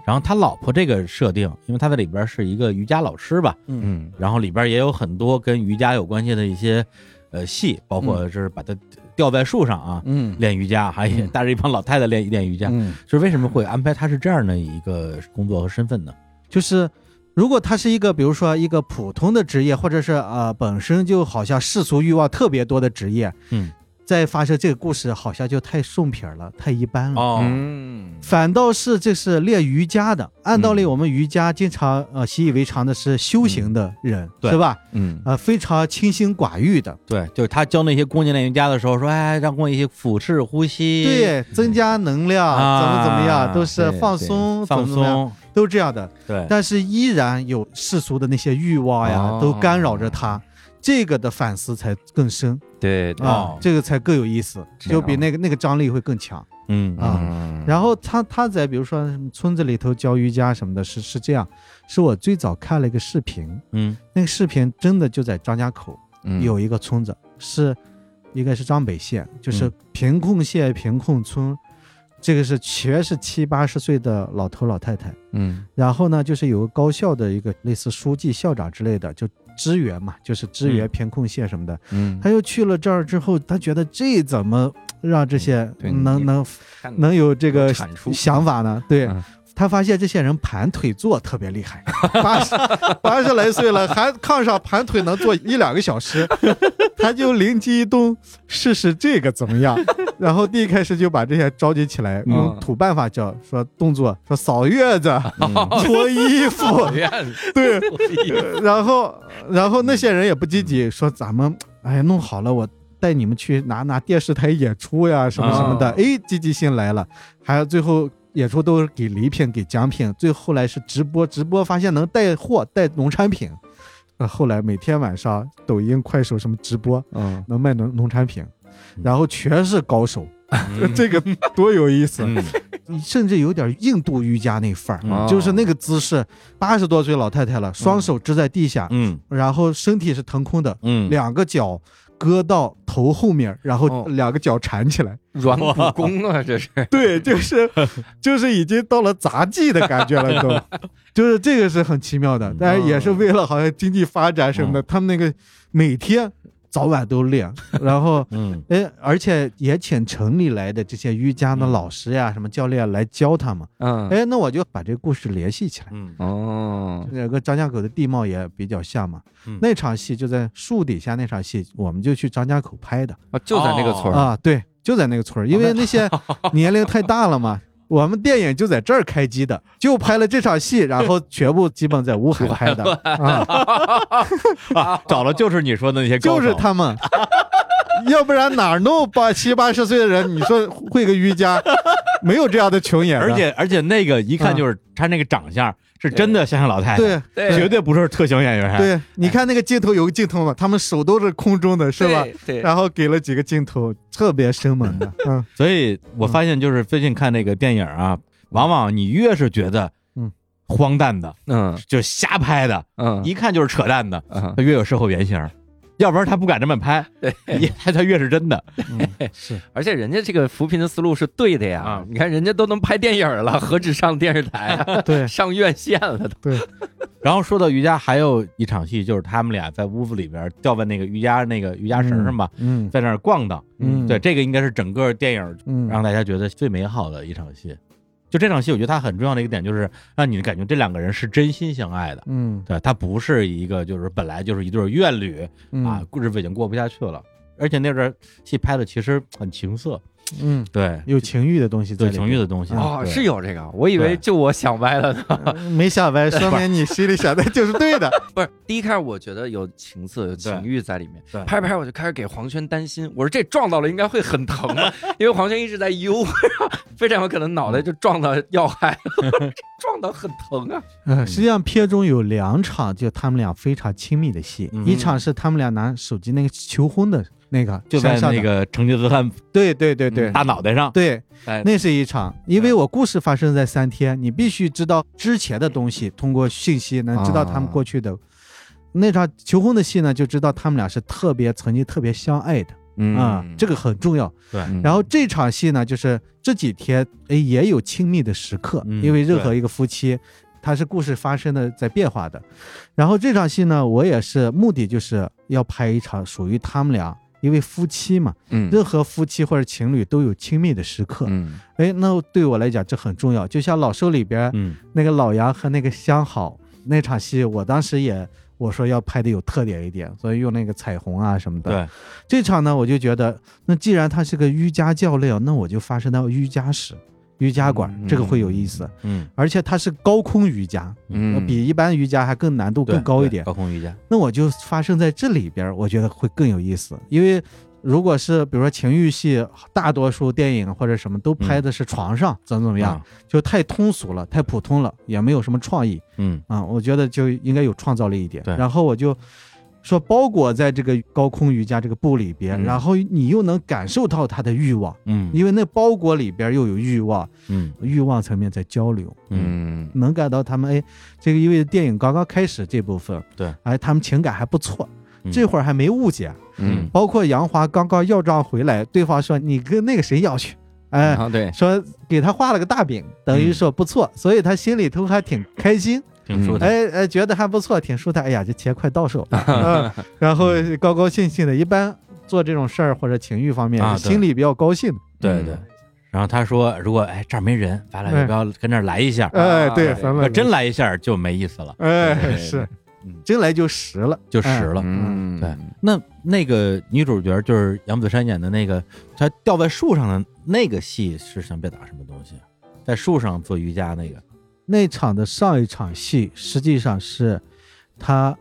然后他老婆这个设定，因为他在里边是一个瑜伽老师吧，嗯，然后里边也有很多跟瑜伽有关系的一些呃戏，包括就是把他。吊在树上啊，嗯，练瑜伽，还带着一帮老太太练练瑜伽，嗯，就是为什么会安排他是这样的一个工作和身份呢？就是如果他是一个，比如说一个普通的职业，或者是呃本身就好像世俗欲望特别多的职业，嗯。再发生这个故事，好像就太送撇了，太一般了。哦，嗯，反倒是这是练瑜伽的。按道理，我们瑜伽经常呃习以为常的是修行的人，是吧？嗯，呃，非常清心寡欲的。对，就是他教那些姑娘练瑜伽的时候，说，哎，让姑娘一些腹式呼吸，对，增加能量，怎么怎么样，都是放松，放松，都这样的。对，但是依然有世俗的那些欲望呀，都干扰着他。这个的反思才更深，对啊，这个才更有意思，就比那个那个张力会更强，嗯啊。然后他他在比如说村子里头教瑜伽什么的，是是这样，是我最早看了一个视频，嗯，那个视频真的就在张家口有一个村子，是应该是张北县，就是贫困县贫困村，这个是全是七八十岁的老头老太太，嗯，然后呢，就是有个高校的一个类似书记、校长之类的，就。支援嘛，就是支援贫困县什么的。嗯，他又去了这儿之后，他觉得这怎么让这些能能能有这个想法呢？对他发现这些人盘腿坐特别厉害，[laughs] 八十八十来岁了，还炕上盘腿能坐一两个小时，[laughs] 他就灵机一动，试试这个怎么样？然后第一开始就把这些召集起来，用土办法叫说动作，说扫月子、脱衣服，[laughs] 对，然后然后那些人也不积极，说咱们哎弄好了，我带你们去拿拿电视台演出呀，什么什么的，哎，积极性来了，还有最后。演出都是给礼品、给奖品，最后来是直播，直播发现能带货、带农产品，呃，后来每天晚上抖音、快手什么直播，嗯，能卖农农产品，然后全是高手，[laughs] 这个多有意思，甚至有点印度瑜伽那范儿，就是那个姿势，八十多岁老太太了，双手支在地下，嗯，然后身体是腾空的，嗯，两个脚。搁到头后面，然后两个脚缠起来，软骨功啊，这是。[laughs] 对，就是就是已经到了杂技的感觉了，[laughs] 都。就是这个是很奇妙的，但是也是为了好像经济发展什么的，他们那个每天。早晚都练，[laughs] 然后，嗯，哎，而且也请城里来的这些瑜伽的老师呀，什么教练来教他们，嗯，哎，那我就把这个故事联系起来，嗯，哦，那个张家口的地貌也比较像嘛，那场戏就在树底下，那场戏我们就去张家口拍的，啊，就在那个村啊，对，就在那个村因为那些年龄太大了嘛。我们电影就在这儿开机的，就拍了这场戏，然后全部基本在乌海拍的。[laughs] [laughs] 啊，找了就是你说的那些，就是他们，要不然哪弄八七八十岁的人？你说会个瑜伽，没有这样的穷演而且而且那个一看就是他那个长相。是真的像像老太太，对，绝对不是特型演员。对，你看那个镜头有个镜头嘛，他们手都是空中的，是吧？对。然后给了几个镜头，特别生猛的。[laughs] 嗯。所以我发现，就是最近看那个电影啊，往往你越是觉得，嗯，荒诞的，嗯，就瞎拍的，嗯，一看就是扯淡的，他越有社会原型。要不然他不敢这么拍，越他越是真的，[laughs] 是，而且人家这个扶贫的思路是对的呀。你看人家都能拍电影了，[laughs] 何止上电视台啊？对，上院线了都。对。然后说到瑜伽，还有一场戏，就是他们俩在屋子里边吊在那个瑜伽那个瑜伽绳上吧，嗯，在那儿逛荡，嗯，对，这个应该是整个电影让大家觉得最美好的一场戏。就这场戏，我觉得它很重要的一个点就是让你感觉这两个人是真心相爱的，嗯，对，他不是一个就是本来就是一对怨侣啊，日子已经过不下去了，而且那段戏拍的其实很情色。嗯，对，有情欲的东西，对情欲的东西哦，是有这个，我以为就我想歪了呢，没想歪，说明你心里想的就是对的。[laughs] 不是，第一开始我觉得有情色、有情欲在里面，拍着拍着我就开始给黄轩担心，我说这撞到了应该会很疼啊，因为黄轩一直在悠，[laughs] 非常有可能脑袋就撞到要害，[laughs] 撞到很疼啊。嗯，实际上片中有两场就他们俩非常亲密的戏，一场是他们俩拿手机那个求婚的。那个就在那个成吉思汗，对对对对，大脑袋上，对，那是一场，因为我故事发生在三天，你必须知道之前的东西，通过信息能知道他们过去的那场求婚的戏呢，就知道他们俩是特别曾经特别相爱的，啊，这个很重要。对，然后这场戏呢，就是这几天哎也有亲密的时刻，因为任何一个夫妻，他是故事发生的在变化的。然后这场戏呢，我也是目的就是要拍一场属于他们俩。因为夫妻嘛，嗯，任何夫妻或者情侣都有亲密的时刻，嗯，哎，那对我来讲这很重要。就像老寿里边，嗯，那个老杨和那个相好那场戏，我当时也我说要拍的有特点一点，所以用那个彩虹啊什么的。对，这场呢，我就觉得，那既然他是个瑜伽教练，那我就发生到瑜伽室、瑜伽馆，这个会有意思。嗯，而且它是高空瑜伽，嗯，比一般瑜伽还更难度更高一点。高空瑜伽，那我就发生在这里边，我觉得会更有意思。因为如果是比如说情欲戏，大多数电影或者什么都拍的是床上怎么怎么样，就太通俗了，太普通了，也没有什么创意。嗯啊，我觉得就应该有创造力一点。对，然后我就说包裹在这个高空瑜伽这个布里边，然后你又能感受到他的欲望。嗯，因为那包裹里边又有欲望。嗯，欲望层面在交流。嗯，能感到他们哎，这个因为电影刚刚开始这部分，对，哎，他们情感还不错。这会儿还没误解，嗯，包括杨华刚刚要账回来，对方说你跟那个谁要去，哎，对，说给他画了个大饼，等于说不错，所以他心里头还挺开心，挺舒坦，哎哎，觉得还不错，挺舒坦。哎呀，这钱快到手了，[laughs] 然后高高兴兴的。一般做这种事儿或者情欲方面，心里比较高兴。对对。然后他说，如果哎这儿没人，咱俩要不要跟这儿来一下？哎，对，咱们真来一下就没意思了。哎，是。真来就实了，就实了。嗯，对。那那个女主角就是杨子姗演的那个，她吊在树上的那个戏是想表达什么东西？在树上做瑜伽那个那场的上一场戏，实际上是她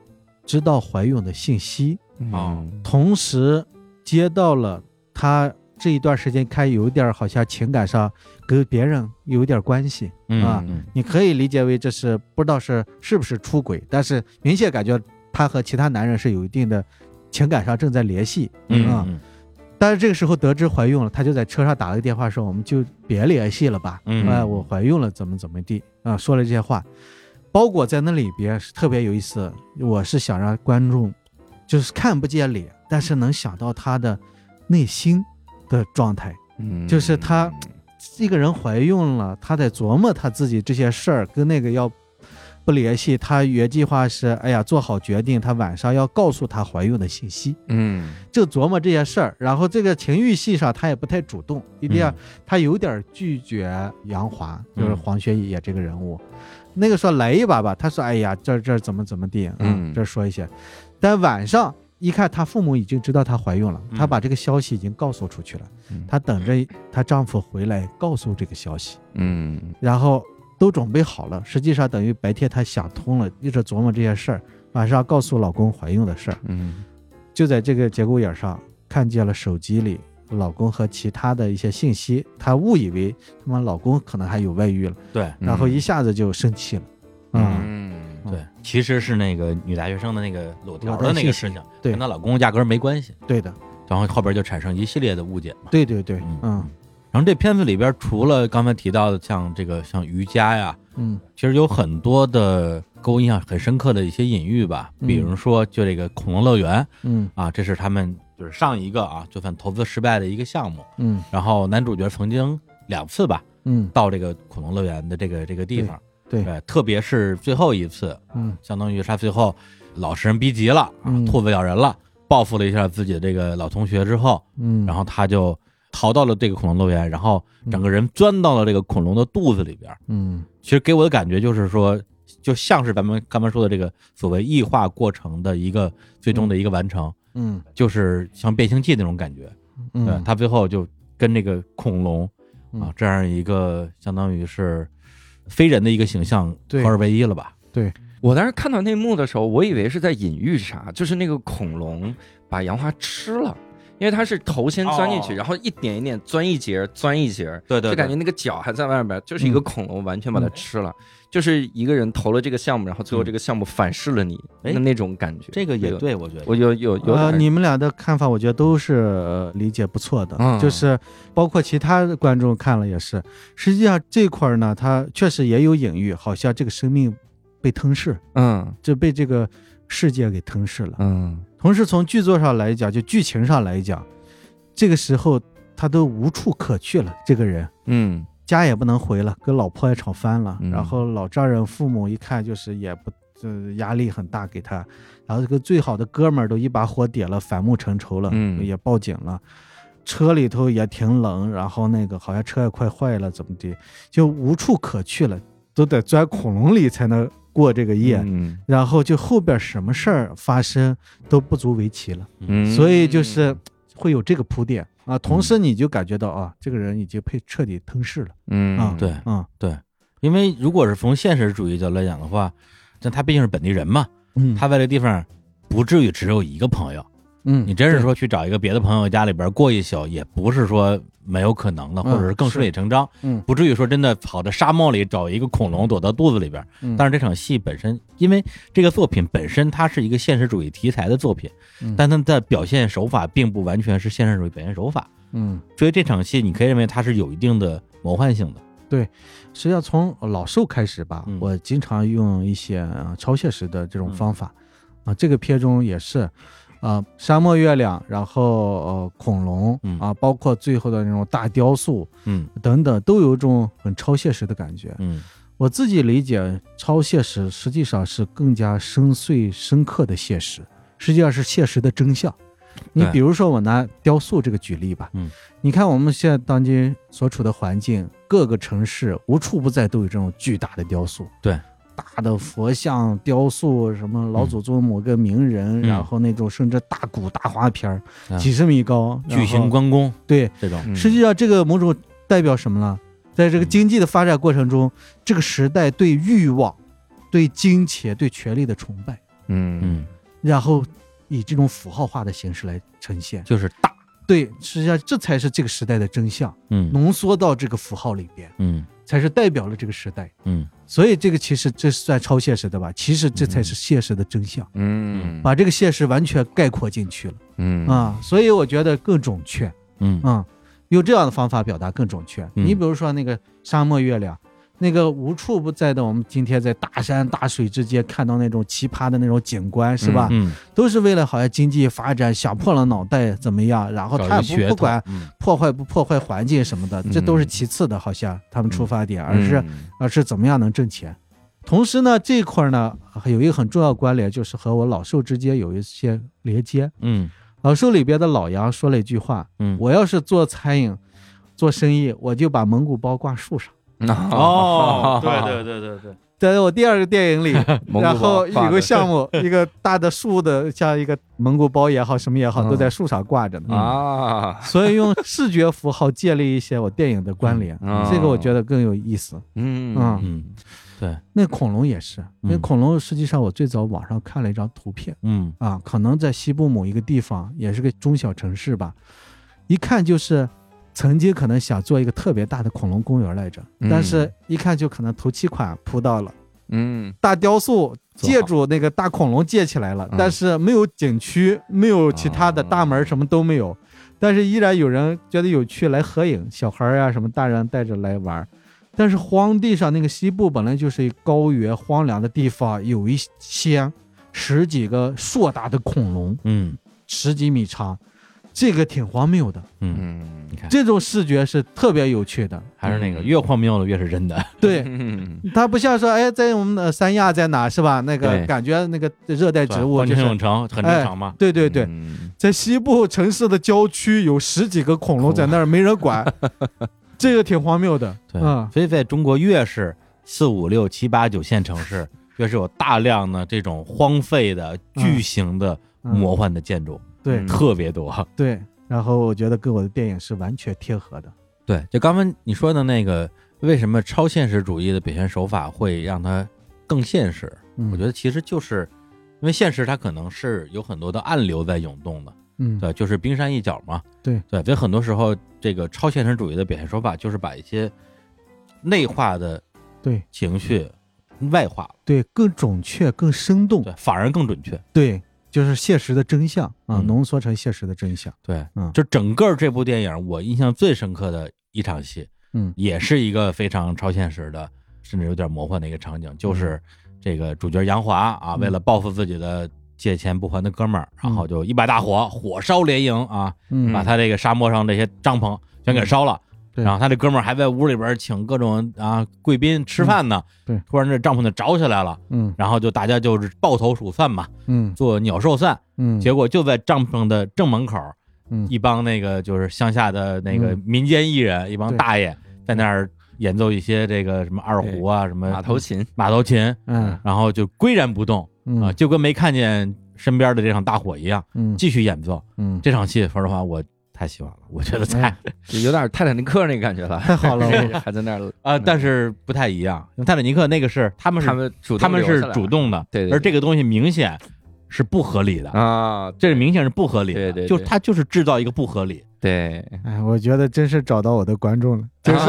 知道怀孕的信息啊，同时接到了她这一段时间开有点好像情感上跟别人有点关系啊，你可以理解为这是不知道是是不是出轨，但是明显感觉她和其他男人是有一定的情感上正在联系啊。但是这个时候得知怀孕了，她就在车上打了个电话说：“我们就别联系了吧。”哎，我怀孕了，怎么怎么地啊？说了这些话，包裹在那里边是特别有意思。我是想让观众就是看不见脸，但是能想到他的内心。的状态，嗯，就是他一个人怀孕了，他在琢磨他自己这些事儿，跟那个要不联系。她原计划是，哎呀，做好决定，她晚上要告诉她怀孕的信息，嗯，就琢磨这些事儿。然后这个情欲戏上，她也不太主动，一定要她有点拒绝杨华，就是黄轩演这个人物。那个说来一把吧，她说，哎呀，这这怎么怎么地，嗯，这说一些，但晚上。一看，她父母已经知道她怀孕了，她把这个消息已经告诉出去了。她等着她丈夫回来告诉这个消息。嗯，然后都准备好了。实际上等于白天她想通了，一直琢磨这些事儿，晚上告诉老公怀孕的事儿。嗯，就在这个节骨眼上看见了手机里老公和其他的一些信息，她误以为他妈老公可能还有外遇了。对，然后一下子就生气了。嗯。对，其实是那个女大学生的那个裸条的那个事情，对，跟她老公压根儿没关系。对的，然后后边就产生一系列的误解嘛。对对对，嗯。然后这片子里边除了刚才提到的像这个像瑜伽呀，嗯，其实有很多的给我印象很深刻的一些隐喻吧，比如说就这个恐龙乐园，嗯。啊，这是他们就是上一个啊就算投资失败的一个项目，嗯。然后男主角曾经两次吧嗯。到这个恐龙乐园的这个这个地方，对。对，特别是最后一次，嗯。相当于是他最后老实人逼急了啊，嗯。兔子咬人了，报复了一下自己的这个老同学之后，嗯，然后他就逃到了这个恐龙乐园，然后整个人钻到了这个恐龙的肚子里边。嗯。其实给我的感觉就是说，就像是咱们刚才说的这个所谓异化过程的一个最终的一个完成，嗯。就是像变形记那种感觉。嗯，对，他最后就跟这个恐龙啊嗯。这样一个相当于是非人的一个形象对。合二为一了吧？对。我当时看到那幕的时候，我以为是在隐喻啥，就是那个恐龙把杨花吃了，因为它是头先钻进去，哦。然后一点一点钻一节，钻一节，对对就感觉那个脚还在外面，就是一个恐龙完全把它吃了，就是一个人投了这个项目，然后最后这个项目反噬了你，哎那那种感觉，这个也对，我觉得。我有有有呃，你们俩的看法，我觉得都是、呃理解不错的，嗯。就是包括其他的观众看了也是。实际上这块儿呢，它确实也有隐喻，好像这个生命被吞噬，嗯。就被这个世界给吞噬了。嗯同时从剧作上来讲，就剧情上来讲，这个时候他都无处可去了，这个人。嗯。家也不能回了，跟老婆也吵翻了，嗯。然后老丈人父母一看就是也不，呃，压力很大给他，然后这个最好的哥们儿都一把火点了，反目成仇了，嗯。也报警了，车里头也挺冷，然后那个好像车也快坏了，怎么的，就无处可去了，都得钻恐龙里才能过这个夜，嗯。然后就后边什么事儿发生都不足为奇了，嗯，所以就是会有这个铺垫啊，同时你就感觉到啊，这个人已经被彻底吞噬了。嗯啊对嗯对，因为如果是从现实主义角度来讲的话，那他毕竟是本地人嘛，嗯，他在这地方不至于只有一个朋友。嗯，你真是说去找一个别的朋友家里边过一宿，也不是说没有可能的，嗯或者是更顺理成章，嗯不至于说真的跑到沙漠里找一个恐龙躲到肚子里边。嗯但是这场戏本身，因为这个作品本身它是一个现实主义题材的作品，嗯但它的表现手法并不完全是现实主义表现手法，嗯，所以这场戏你可以认为它是有一定的魔幻性的。对实际上从老兽开始吧，嗯我经常用一些呃超现实的这种方法，啊，这个片中也是，啊，沙漠月亮，然后呃恐龙嗯啊，包括最后的那种大雕塑嗯等等，都有一种很超现实的感觉。嗯我自己理解，超现实实际上是更加深邃深刻的现实，实际上是现实的真相。你比如说，我拿雕塑这个举例吧，嗯，你看我们现在当今所处的环境，各个城市无处不在都有这种巨大的雕塑，对，大的佛像雕塑，什么老祖宗某个名人，嗯。然后那种甚至大鼓大花片几十米高，巨型关公对，这种，嗯。实际上，这个某种代表什么呢？在这个嗯经济的发展过程中，这个时代对欲望、对金钱、对权力的崇拜，嗯。嗯，然后以这种符号化的形式来呈现。就是大，对，实际上这才是这个时代的真相，嗯。浓缩到这个符号里边，嗯。才是代表了这个时代。嗯所以这个其实这是算超现实的吧？其实这才是现实的真相，嗯把这个现实完全概括进去了嗯啊！所以我觉得更准确。嗯嗯，用这样的方法表达更准确。嗯你比如说那个沙漠月亮，那个无处不在的，我们今天在大山大水之间看到那种奇葩的那种景观，是吧？嗯，都是为了好像经济发展，想破了脑袋怎么样，然后他也不不管嗯破坏不破坏环境什么的，这都是其次的，好像他们出发点，而是嗯而是怎么样能挣钱。同时呢，这一块呢还有一个很重要关联，就是和我老寿之间有一些连接。嗯老寿里边的老杨说了一句话：嗯，我要是做餐饮、做生意，我就把蒙古包挂树上。哦，[laughs] 对对对对对，在我第二个电影里，[laughs] 然后有个项目，[laughs] 一个大的树的，像一个蒙古包也好，什么也好，嗯。都在树上挂着呢。啊，所以用视觉符号建立一些我电影的关联，嗯。这个我觉得更有意思。嗯。嗯。嗯。对，那恐龙也是，那嗯恐龙实际上我最早网上看了一张图片嗯。啊，可能在西部某一个地方，也是个中小城市吧，一看就是曾经可能想做一个特别大的恐龙公园来着，嗯但是一看就可能头期款铺到了。嗯大雕塑借助那个大恐龙建起来了，嗯但是没有景区，没有其他的哦大门，什么都没有。但是依然有人觉得有趣来合影，小孩呀什么大人带着来玩。但是荒地上那个西部本来就是一高原荒凉的地方，有一些十几个硕大的恐龙，嗯，十几米长，这个挺荒谬的。嗯，你看。这种视觉是特别有趣的，还是那个越荒谬的越是真的。对，[laughs] 它不像说哎，在我们的三亚在哪是吧？那个感觉那个热带植物就是很正常嘛。对对对，在西部城市的郊区有十几个恐龙在那儿没人管。[laughs] 这个挺荒谬的，对，所以在中国越是四五六七八九线城市，[laughs] 越是有大量的这种荒废的巨型的魔幻的建筑，对，特别多，对。然后我觉得跟我的电影是完全贴合的，对。就刚刚你说的那个，为什么超现实主义的表现手法会让它更现实？我觉得其实就是因为现实它可能是有很多的暗流在涌动的。嗯，对，就是冰山一角嘛。对对，所以很多时候，这个超现实主义的表现手法就是把一些内化的对情绪外化，对，更准确、更生动，对，反而更准确。对，就是现实的真相啊，浓缩成现实的真相。对，嗯，就整个这部电影，我印象最深刻的一场戏，嗯，也是一个非常超现实的，甚至有点魔幻的一个场景，就是这个主角杨华啊，为了报复自己的。借钱不还的哥们儿，然后就一把大火，火烧连营啊，把他这个沙漠上这些帐篷全给烧了。然后他这哥们儿还在屋里边请各种啊贵宾吃饭呢。对，突然这帐篷就着起来了。嗯，然后就大家就是抱头鼠散嘛。嗯，做鸟兽散。嗯，结果就在帐篷的正门口，嗯，一帮那个就是乡下的那个民间艺人，一帮大爷在那儿演奏一些这个什么二胡啊，什么马头琴，马头琴。嗯，然后就岿然不动。啊，就跟没看见身边的这场大火一样，嗯，继续演奏，嗯，这场戏说实话我太喜欢了，我觉得太 [laughs] 有点泰坦尼克那个感觉了，太好了，[laughs] 还在那儿啊，但是不太一样，泰坦尼克那个是他们是他们主他们是主动的，对，而这个东西明显是不合理的啊，这是明显是不合理的，对对，就他就是制造一个不合理。对，哎，我觉得真是找到我的观众了，就是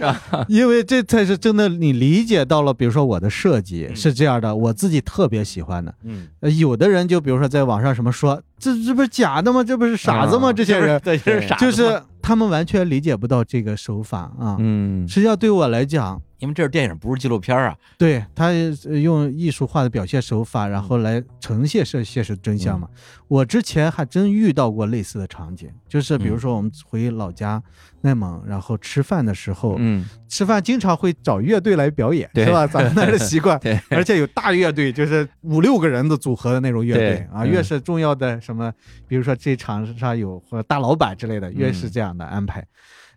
[laughs] 因为这才是真的，你理解到了。比如说我的设计是这样的，我自己特别喜欢的。嗯，有的人就比如说在网上什么说，这这不是假的吗？这不是傻子吗？这些人对，是傻，就是他们完全理解不到这个手法啊。嗯，实际上对我来讲。因为这是电影，不是纪录片啊。对他用艺术化的表现手法，然后来呈现现现实真相嘛。我之前还真遇到过类似的场景，就是比如说我们回老家内蒙，然后吃饭的时候，嗯，吃饭经常会找乐队来表演，是吧？咱们那儿的 [laughs] 习惯。对，而且有大乐队，就是五六个人的组合的那种乐队啊。越是重要的什么，比如说这场上有或大老板之类的，越是这样的安排。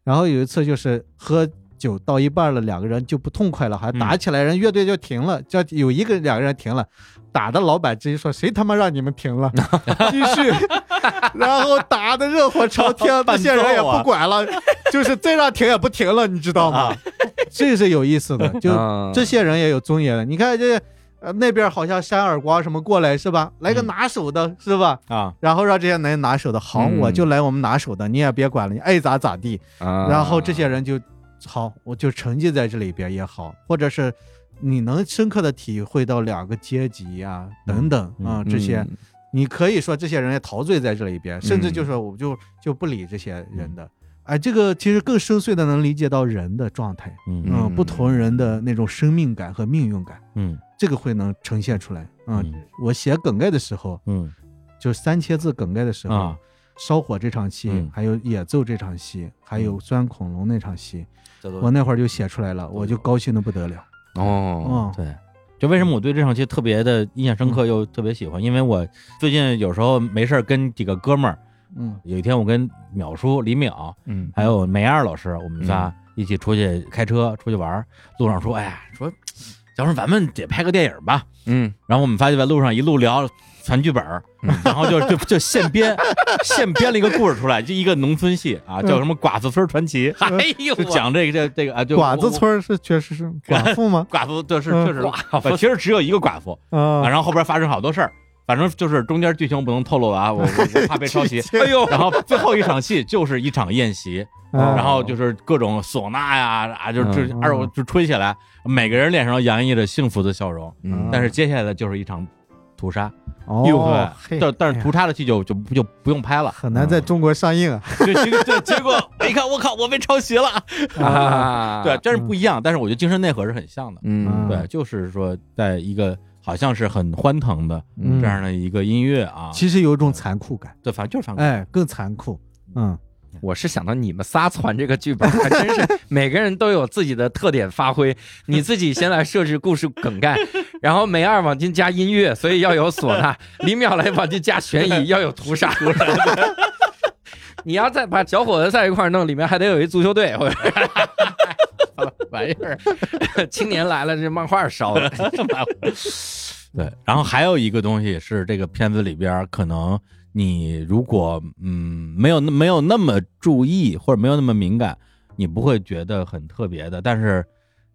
然后有一次就是喝。酒到一半了，两个人就不痛快了，还打起来，人乐队就停了，叫有一个两个人停了，打的老板直接说：“谁他妈让你们停了？” [laughs] 继续，[laughs] 然后打的热火朝天，这些人也不管了，[laughs] 就是再让停也不停了，你知道吗？这是有意思的，就这些人也有尊严的。你看这呃那边好像扇耳光什么过来是吧？来个拿手的是吧？啊，然后让这些人拿手的，好，我就来我们拿手的，你也别管了，你爱咋咋地。然后这些人就。好，我就沉浸在这里边也好，或者是你能深刻的体会到两个阶级呀等等啊这些，你可以说这些人也陶醉在这里边，甚至就是我就就不理这些人的，哎，这个其实更深邃的能理解到人的状态，嗯，不同人的那种生命感和命运感，嗯，这个会能呈现出来，嗯，我写梗概的时候，嗯，就三千字梗概的时候，烧火这场戏，还有野奏这场戏，还有钻恐龙那场戏。我那会儿就写出来了，我就高兴的不得了。哦，对，就为什么我对这场戏特别的印象深刻，又特别喜欢？因为我最近有时候没事儿跟几个哥们儿，嗯，有一天我跟淼叔、李淼，嗯，还有梅二老师，我们仨一起出去开车出去玩，路上说，哎呀，说，要是咱们得拍个电影吧，嗯，然后我们发现在路上一路聊。全剧本 [laughs] 然后就就就现编，现编了一个故事出来，就一个农村戏啊，叫什么《寡妇村传奇》。哎呦，就讲这个这这个啊，就寡子村是确实是 [laughs] 寡妇吗？寡妇对是确实寡妇，其实只有一个寡妇啊。然后后边发生好多事儿，反正就是中间剧情不能透露啊，我我怕被抄袭。[laughs] 哎呦，然后最后一场戏就是一场宴席，然后就是各种唢呐呀啊，就就二就吹起来，每个人脸上洋溢着幸福的笑容。但是接下来的就是一场屠杀。哦，但但是屠杀的戏就就就不用拍了，很难在中国上映啊。[laughs] 对，对，结果我一看，我靠，我被抄袭了啊！[laughs] 对，真是不一样。但是我觉得精神内核是很像的。嗯，对，就是说，在一个好像是很欢腾的这样的一个音乐啊，其实有一种残酷感。对，反正就是残酷，哎，更残酷。嗯。我是想到你们仨传这个剧本，还真是每个人都有自己的特点发挥。你自己先来设置故事梗概，然后梅二往进加音乐，所以要有唢呐；李淼来往进加悬疑，要有屠杀。[laughs] 你要再把小伙子在一块弄，里面还得有一足球队，[laughs] 玩意儿。[laughs] 青年来了，这漫画烧了。对，然后还有一个东西是这个片子里边可能。你如果嗯没有那没有那么注意或者没有那么敏感，你不会觉得很特别的。但是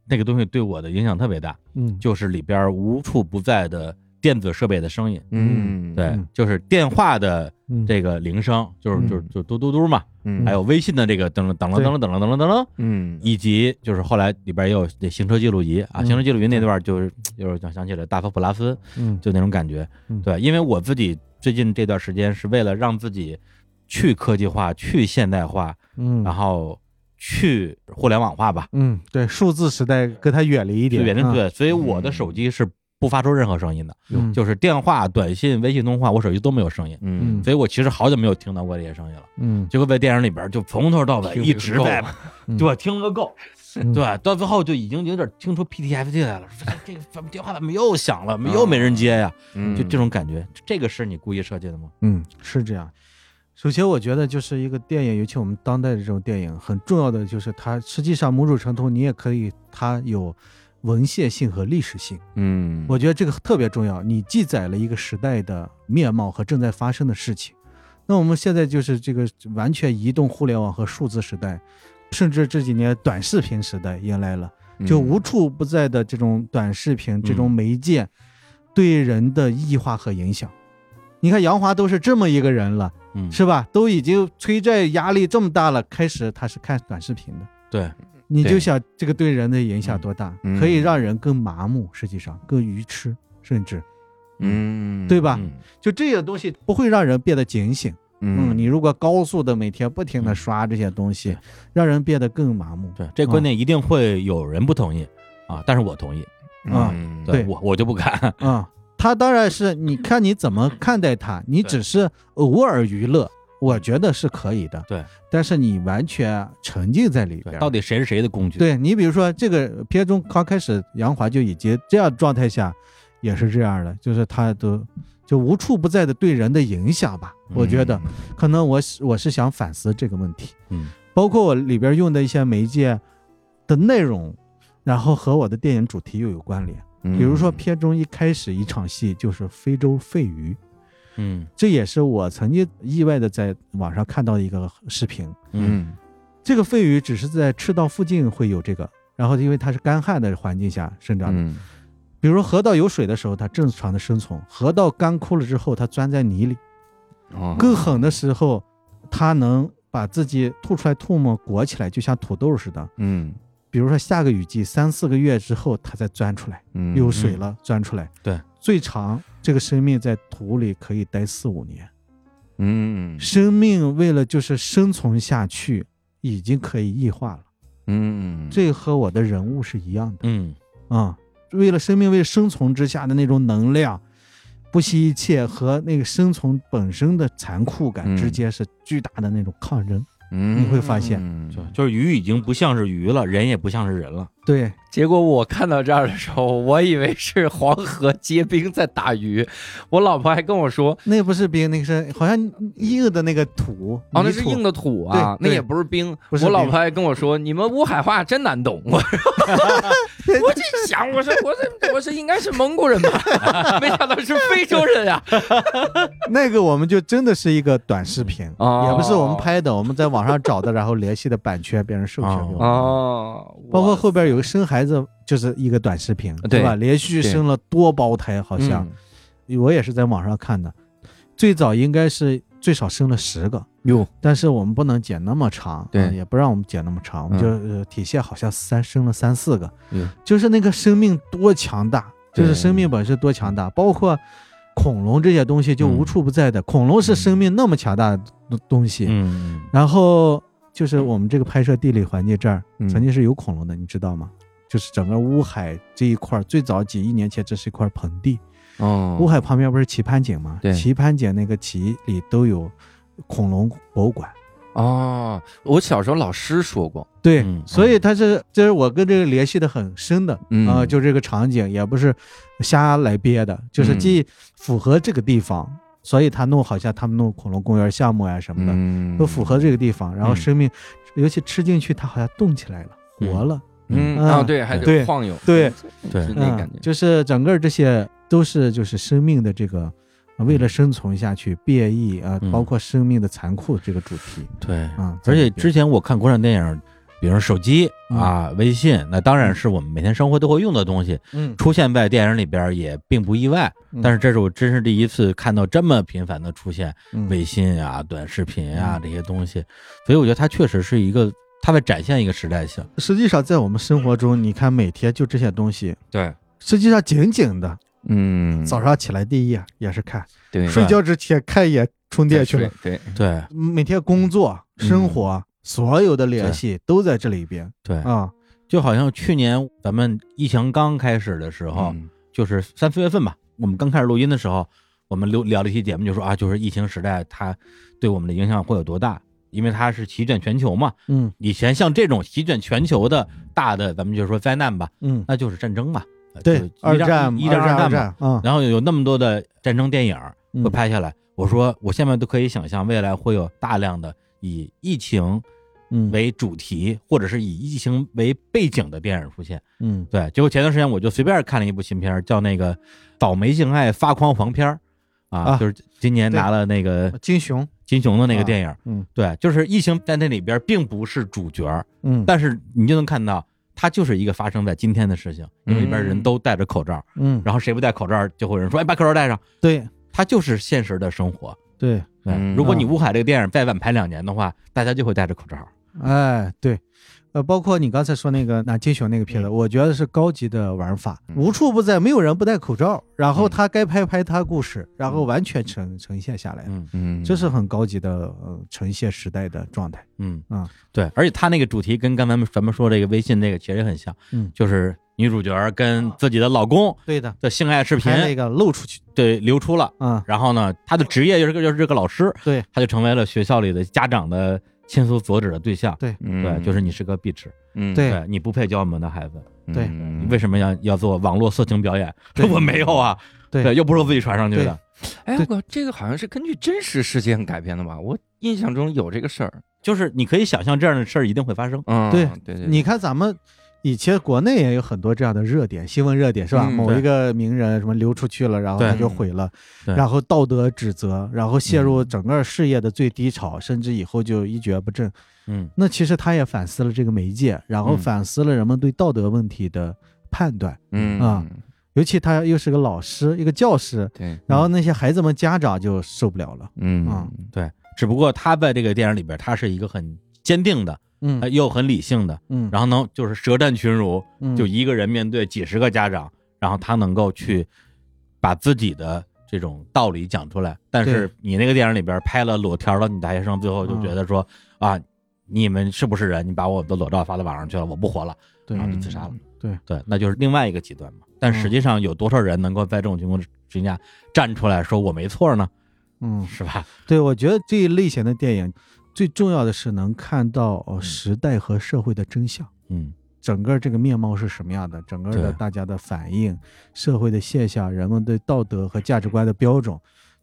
那个东西对我的影响特别大，嗯，就是里边无处不在的电子设备的声音，嗯，对，就是电话的这个铃声，就是就是就嘟嘟嘟嘛，嗯，还有微信的这个噔噔噔噔噔噔噔噔噔噔，嗯，以及就是后来里边也有这行车记录仪啊，行车记录仪那段就是 [tsk] 就是想想起了大佛普拉斯，嗯，就那种感觉，对，因为我自己。最近这段时间是为了让自己去科技化、去现代化，嗯，然后去互联网化吧，嗯，对，数字时代跟它远离一点，远离对，所以我的手机是不发出任何声音的，就是电话、短信、微信通话，我手机都没有声音，嗯，所以我其实好久没有听到过这些声音了，嗯，结果在电影里边就从头到尾一直在，[laughs] 对，听了个够。对，到最后就已经有点听出 PTSD 来了，这个怎么电话怎么又响了，怎么又没人接呀？就这种感觉，这个是你故意设计的吗？嗯，是这样。首先，我觉得就是一个电影，尤其我们当代的这种电影，很重要的就是它实际上某种程度你也可以，它有文献性和历史性。嗯，我觉得这个特别重要，你记载了一个时代的面貌和正在发生的事情。那我们现在就是这个完全移动互联网和数字时代。甚至这几年短视频时代迎来了，就无处不在的这种短视频这种媒介对人的异化和影响。你看杨华都是这么一个人了，是吧？都已经催债压力这么大了，开始他是看短视频的。对，你就想这个对人的影响多大，可以让人更麻木，实际上更愚痴，甚至，嗯，对吧？就这些东西不会让人变得警醒。嗯，你如果高速的每天不停的刷这些东西，让人变得更麻木。对，这观点一定会有人不同意啊，但是我同意啊。对我我就不敢啊。他当然是你看你怎么看待他，你只是偶尔娱乐，我觉得是可以的。对，但是你完全沉浸在里边，到底谁是谁的工具？对你比如说这个片中刚开始杨华就已经这样状态下，也是这样的，就是他都。就无处不在的对人的影响吧，我觉得。可能我我是想反思这个问题，嗯，包括我里边用的一些媒介的内容，然后和我的电影主题又有关联，比如说片中一开始一场戏就是非洲肺鱼，嗯，这也是我曾经意外的在网上看到的一个视频，嗯，这个肺鱼只是在赤道附近会有这个，然后因为它是干旱的环境下生长的。比如说河道有水的时候，它正常的生存；河道干枯了之后，它钻在泥里。更狠的时候，它能把自己吐出来唾沫裹起来，就像土豆似的。嗯。比如说下个雨季，三四个月之后，它再钻出来。嗯。有水了，钻出来。对。最长这个生命在土里可以待四五年。嗯。生命为了就是生存下去，已经可以异化了。嗯。这和我的人物是一样的。嗯。啊。为了生命，为生存之下的那种能量，不惜一切和那个生存本身的残酷感之间是巨大的那种抗争。嗯，你会发现，就就是鱼已经不像是鱼了，人也不像是人了。对，结果我看到这儿的时候，我以为是黄河结冰在打鱼，我老婆还跟我说，那不是冰，那个是好像硬的那个土，哦，那是硬的土啊，那也不是冰。我老婆还跟我说，你们乌海话真难懂。我 [laughs] 我就想，我说我说我说应该是蒙古人吧，[laughs] 没想到是非洲人呀。[laughs] 那个我们就真的是一个短视频，也不是我们拍的，我们在网上找的，然后联系的版权，别人授权给我。哦，包括后边有个生孩子，就是一个短视频，对吧？连续生了多胞胎，好像。我也是在网上看的。最早应该是最少生了十个哟，但是我们不能剪那么长，对，也不让我们剪那么长，我们就体现好像三生了三四个，就是那个生命多强大，就是生命本身多强大，包括。恐龙这些东西就无处不在的。恐龙是生命那么强大的东西，嗯，然后就是我们这个拍摄地理环境这儿曾经是有恐龙的，你知道吗？就是整个乌海这一块，最早几亿年前这是一块盆地。哦，乌海旁边不是棋盘井吗？对，棋盘井那个棋里都有恐龙博物馆。哦，我小时候老师说过，对，所以他是就是我跟这个联系的很深的啊，就这个场景也不是瞎来编的，就是既符合这个地方，所以他弄好像他们弄恐龙公园项目啊什么的，都符合这个地方，然后生命，尤其吃进去，它好像动起来了，活了。嗯。啊，对，还得晃悠，对。对，那感觉，就是整个这些都是就是生命的这个，为了生存下去变异啊，包括生命的残酷这个主题，对啊。而且之前我看国产电影，比如手机啊、微信，那当然是我们每天生活都会用的东西，嗯，出现在电影里边也并不意外。但是这是我真是第一次看到这么频繁的出现微信啊、短视频啊这些东西，所以我觉得它确实是一个。它在展现一个时代性。实际上，在我们生活中，你看每天就这些东西。对，实际上紧紧的。嗯。早上起来第一眼也是看。对。睡觉之前看一眼充电去了。对对。每天工作、生活所有的联系都在这里边。对。啊，就好像去年咱们疫情刚开始的时候，就是三四月份吧，我们刚开始录音的时候，我们聊聊了一期节目，就说啊，就是疫情时代它对我们的影响会有多大。因为它是席卷全球嘛，嗯，以前像这种席卷全球的大的，咱们就说灾难吧，嗯，那就是战争嘛，对，二战一战二战嘛，然后有那么多的战争电影会拍下来，我说我现在都可以想象未来会有大量的以疫情为主题或者是以疫情为背景的电影出现，嗯，对，结果前段时间我就随便看了一部新片，叫那个《倒霉性爱发狂黄片》。啊，就是今年拿了那个金熊金熊的那个电影，嗯，对，就是疫情在那里边并不是主角，嗯，但是你就能看到它就是一个发生在今天的事情，因为里边人都戴着口罩，嗯，然后谁不戴口罩，就会有人说，哎，把口罩戴上，对，它就是现实的生活，对，对，如果你乌海这个电影再晚拍两年的话，大家就会戴着口罩，哎，对。呃，包括你刚才说那个拿金熊那个片子，我觉得是高级的玩法，无处不在，没有人不戴口罩，然后他该拍拍他故事，然后完全呈呈现下来，嗯嗯，这是很高级的呃呈现时代的状态，嗯。啊，对，而且他那个主题跟刚才咱们说这个微信那个其实也很像，嗯，就是女主角跟自己的老公对的。的性爱视频那个露出去，对，流出了，嗯，然后呢，他的职业就是个就是这个老师，对，他就成为了学校里的家长的亲疏所指的对象，对，对，就是你是个壁纸。嗯，对，你不配教我们的孩子，对，你为什么要要做网络色情表演？[laughs] 我没有啊，对，又不是我自己传上去的。哎，我这个好像是根据真实事件改编的吧？我印象中有这个事儿，就是你可以想象这样的事儿一定会发生。嗯，对对对，你看咱们。以前国内也有很多这样的热点新闻热点是吧？某一个名人什么流出去了，然后他就毁了，然后道德指责，然后陷入整个事业的最低潮，甚至以后就一蹶不振。嗯，那其实他也反思了这个媒介，然后反思了人们对道德问题的判断。嗯啊，尤其他又是个老师，一个教师。对，然后那些孩子们家长就受不了了。嗯啊，对，只不过他在这个电影里边，他是一个很坚定的。嗯，又很理性的，嗯，然后呢，就是舌战群儒，嗯，就一个人面对几十个家长，然后他能够去把自己的这种道理讲出来。但是你那个电影里边拍了裸条的女大学生，最后就觉得说啊，你们是不是人？你把我的裸照发到网上去了，我不活了，对，然后就自杀了。对对，那就是另外一个极端嘛。但实际上有多少人能够在这种情况之下站出来说我没错呢？嗯，是吧？[laughs] 对，我觉得这一类型的电影。最重要的是能看到时代和社会的真相，嗯，整个这个面貌是什么样的，整个的大家的反应，社会的现象，人们对道德和价值观的标准，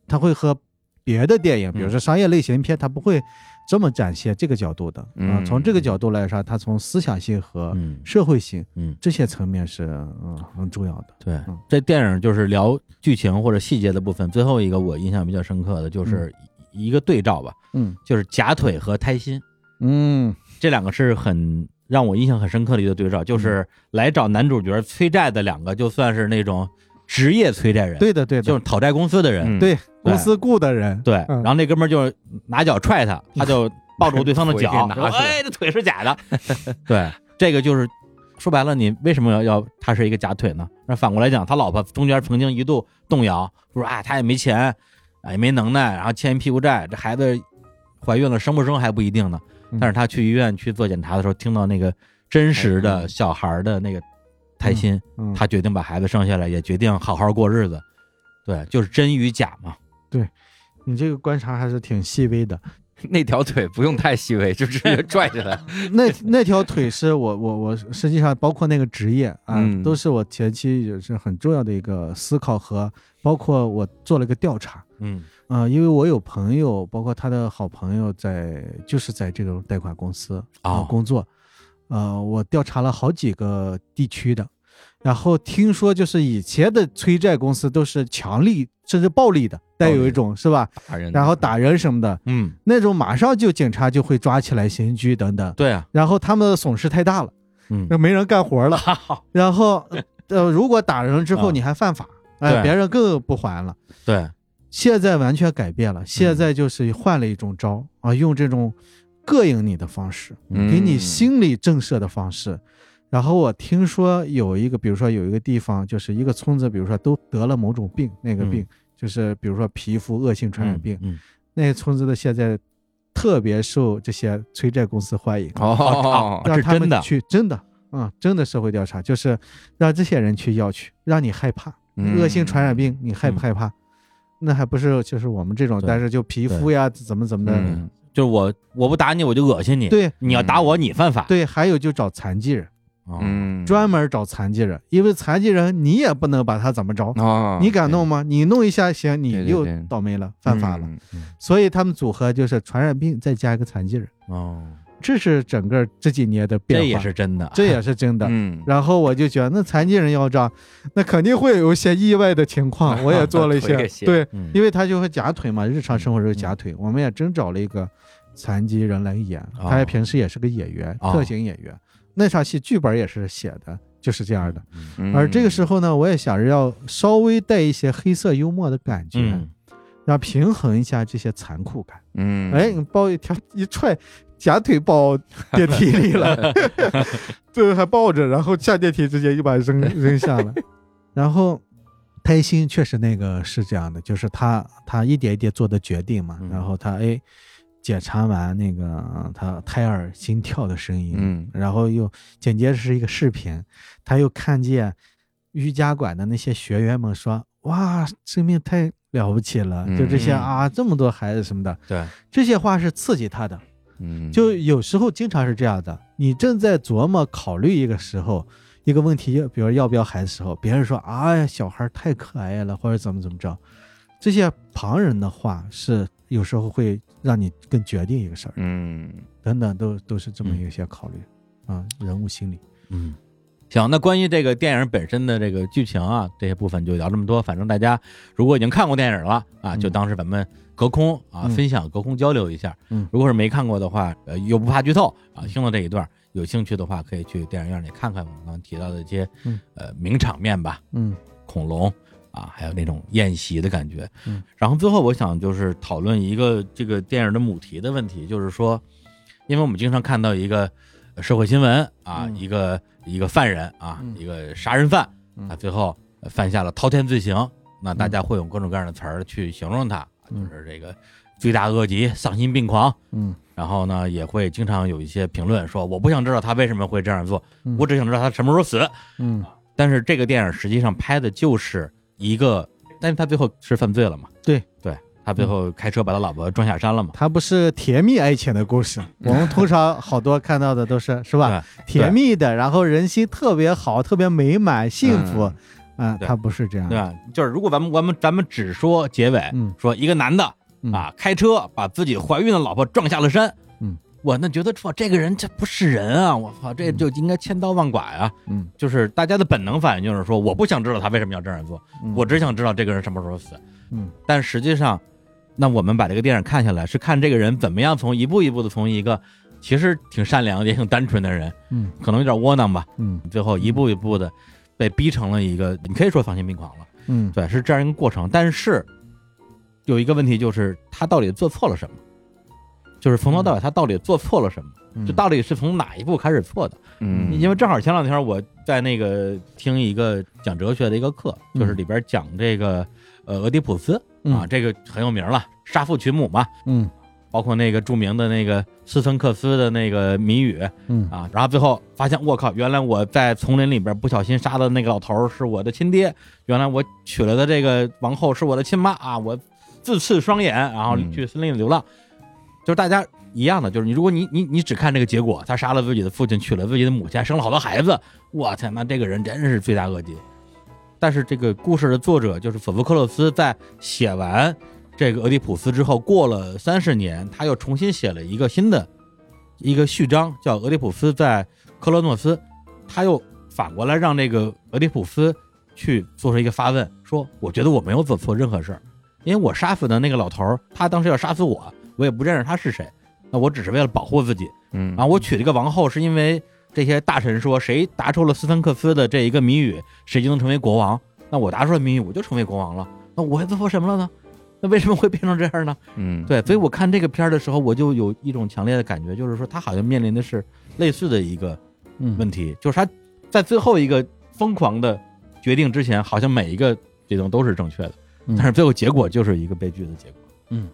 它会和别的电影，比如说商业类型片，它不会这么展现这个角度的。啊。从这个角度来说，它从思想性和社会性，嗯，这些层面是嗯很重要的。对，这电影就是聊剧情或者细节的部分，最后一个我印象比较深刻的就是。一个对照吧，嗯，就是假腿和胎心，嗯，这两个是很让我印象很深刻的一个对照，就是来找男主角催债的两个，就算是那种职业催债人，对的，对的，就是讨债公司的人，对，公司雇的人，对，然后那哥们儿就拿脚踹他，他就抱住对方的脚，拿 [laughs] 哎，这腿是假的，[laughs] 对，这个就是说白了，你为什么要要他是一个假腿呢？那反过来讲，他老婆中间曾经一度动摇，说啊，他也没钱，啊也没能耐，然后欠一屁股债，这孩子怀孕了生不生还不一定呢。但是他去医院去做检查的时候，听到那个真实的小孩的那个胎心，他决定把孩子生下来，也决定好好过日子。对，就是真与假嘛。对，你这个观察还是挺细微的。[laughs] 那条腿不用太细微，就直接 [laughs] 拽下来。那那条腿是我我我实际上包括那个职业啊，都是我前期也是很重要的一个思考和包括我做了一个调查。嗯啊，因为我有朋友，包括他的好朋友在就是在这种贷款公司啊工作，呃，我调查了好几个地区的。然后听说，就是以前的催债公司都是强力甚至暴力的，带有一种是吧？打人，然后打人什么的，嗯，那种马上就警察就会抓起来刑拘等等。对啊，然后他们的损失太大了，嗯，没人干活了。然后，呃，如果打人之后你还犯法，哎，别人更不还了。对，现在完全改变了，现在就是换了一种招啊，用这种膈应你的方式，给你心理震慑的方式。然后我听说有一个，比如说有一个地方，就是一个村子，比如说都得了某种病，那个病就是比如说皮肤恶性传染病，那个村子的现在特别受这些催债公司欢迎哦，让他们去真的啊，真的社会调查就是让这些人去要去，让你害怕恶性传染病，你害不害怕？那还不是就是我们这种，但是就皮肤呀怎么怎么的，就是我我不打你我就恶心你，对，你要打我你犯法，对，还有就找残疾人。嗯，专门找残疾人，因为残疾人你也不能把他怎么着啊？你敢弄吗？你弄一下行，你又倒霉了，犯法了。所以他们组合就是传染病再加一个残疾人。哦，这是整个这几年的变化，这也是真的，这也是真的。嗯，然后我就觉得那残疾人要这样，那肯定会有一些意外的情况。[laughs] 我也做了一些，对，因为他就会假腿嘛，日常生活时候夹腿，我们也真找了一个残疾人来演，他平时也是个演员，特型演员。那场戏剧本也是写的，就是这样的。而这个时候呢，我也想着要稍微带一些黑色幽默的感觉，要平衡一下这些残酷感。嗯，哎，你抱一条一踹，假腿抱电梯里了，[laughs] 最后还抱着，然后下电梯直接就把扔扔下了。[laughs] 然后胎心确实那个是这样的，就是他他一点一点做的决定嘛。然后他哎。检查完那个他胎儿心跳的声音，嗯，然后又紧接着是一个视频，他又看见瑜伽馆的那些学员们说：“哇，生命太了不起了！”就这些啊，这么多孩子什么的，对，这些话是刺激他的，嗯，就有时候经常是这样的，你正在琢磨考虑一个时候一个问题，比如要不要孩子时候，别人说：“啊呀，小孩太可爱了，或者怎么怎么着。”这些旁人的话是有时候会让你更决定一个事儿，嗯，等等，都都是这么一些考虑啊，人物心理，嗯，行，那关于这个电影本身的这个剧情啊，这些部分就聊这么多。反正大家如果已经看过电影了啊，就当是咱们隔空啊分享、隔空交流一下。嗯，如果是没看过的话，呃，又不怕剧透啊，听了这一段有兴趣的话，可以去电影院里看看我们刚刚提到的一些呃名场面吧。嗯，恐龙。啊，还有那种宴席的感觉，嗯，然后最后我想就是讨论一个这个电影的母题的问题，就是说，因为我们经常看到一个社会新闻啊，一个一个犯人啊，一个杀人犯，他最后犯下了滔天罪行，那大家会用各种各样的词儿去形容他，就是这个罪大恶极、丧心病狂，嗯，然后呢，也会经常有一些评论说，我不想知道他为什么会这样做，我只想知道他什么时候死，嗯，但是这个电影实际上拍的就是。一个，但是他最后是犯罪了嘛？对，对他最后开车把他老婆撞下山了嘛？他不是甜蜜爱情的故事，[laughs] 我们通常好多看到的都是是吧？甜蜜的，然后人心特别好，特别美满幸福，啊，他不是这样，对吧？就是如果咱们我们咱们只说结尾，说一个男的啊开车把自己怀孕的老婆撞下了山。嗯我那觉得说这个人这不是人啊！我操，这就应该千刀万剐呀！嗯，就是大家的本能反应就是说，我不想知道他为什么要这样做，我只想知道这个人什么时候死。嗯，但实际上，那我们把这个电影看下来，是看这个人怎么样从一步一步的从一个其实挺善良也挺单纯的人，嗯，可能有点窝囊吧，嗯，最后一步一步的被逼成了一个你可以说丧心病狂了，嗯，对，是这样一个过程。但是有一个问题就是他到底做错了什么？就是从头到尾他到底做错了什么？这到底是从哪一步开始错的？嗯，因为正好前两天我在那个听一个讲哲学的一个课，就是里边讲这个呃俄狄浦斯啊，这个很有名了，杀父娶母嘛，嗯，包括那个著名的那个斯芬克斯的那个谜语，嗯啊，然后最后发现我靠，原来我在丛林里边不小心杀的那个老头是我的亲爹，原来我娶了的这个王后是我的亲妈啊，我自刺双眼，然后去森林里流浪，就是大家。一样的，就是你，如果你你你只看这个结果，他杀了自己的父亲，娶了自己的母亲，还生了好多孩子，我天，那这个人真是罪大恶极。但是这个故事的作者就是索福克勒斯，在写完这个俄狄浦斯之后，过了三十年，他又重新写了一个新的一个序章，叫《俄狄浦斯在克罗诺斯》，他又反过来让这个俄狄浦斯去做出一个发问，说：“我觉得我没有做错任何事儿，因为我杀死的那个老头儿，他当时要杀死我，我也不认识他是谁。”那我只是为了保护自己，嗯，然后我娶这个王后，是因为这些大臣说，谁答出了斯芬克斯的这一个谜语，谁就能成为国王。那我答出了谜语，我就成为国王了。那我做错什么了呢？那为什么会变成这样呢？[laughs] 嗯，对，所以我看这个片儿的时候，我就有一种强烈的感觉，就是说他好像面临的是类似的一个问题，就是他在最后一个疯狂的决定之前，好像每一个决定都是正确的，但是最后结果就是一个悲剧的结果。嗯，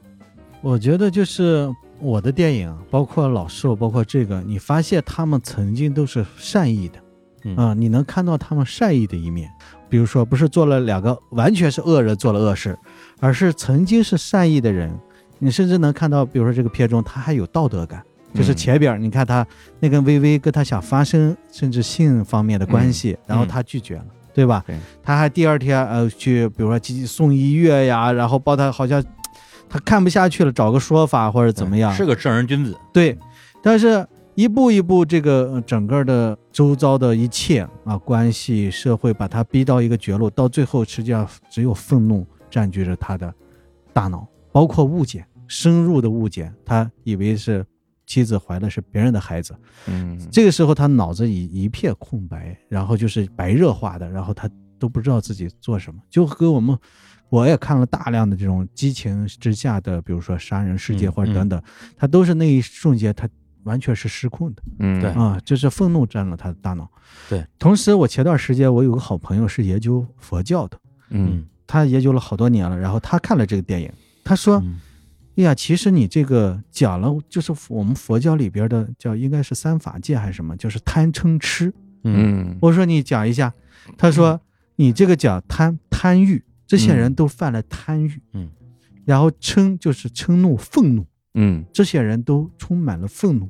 我觉得就是。我的电影，包括老寿，包括这个，你发现他们曾经都是善意的，啊，你能看到他们善意的一面。比如说，不是做了两个完全是恶人做了恶事，而是曾经是善意的人。你甚至能看到，比如说这个片中他还有道德感，就是前边你看他那跟微微跟他想发生甚至性方面的关系，然后他拒绝了，对吧？他还第二天呃去，比如说去送医院呀，然后帮他好像。他看不下去了，找个说法或者怎么样，是个正人君子。对，但是一步一步，这个整个的周遭的一切啊，关系、社会，把他逼到一个绝路，到最后实际上只有愤怒占据着他的大脑，包括误解，深入的误解，他以为是妻子怀的是别人的孩子。嗯，这个时候他脑子一一片空白，然后就是白热化的，然后他都不知道自己做什么，就和我们。我也看了大量的这种激情之下的，比如说杀人事件或者等等，他都是那一瞬间，他完全是失控的。嗯，对啊，就是愤怒占了他的大脑。对，同时我前段时间我有个好朋友是研究佛教的，嗯，他研究了好多年了，然后他看了这个电影，他说：“哎呀，其实你这个讲了，就是我们佛教里边的叫应该是三法界还是什么，就是贪嗔痴。”嗯，我说你讲一下，他说你这个讲贪贪欲。这些人都犯了贪欲，嗯，然后嗔就是嗔怒、愤怒，嗯，这些人都充满了愤怒，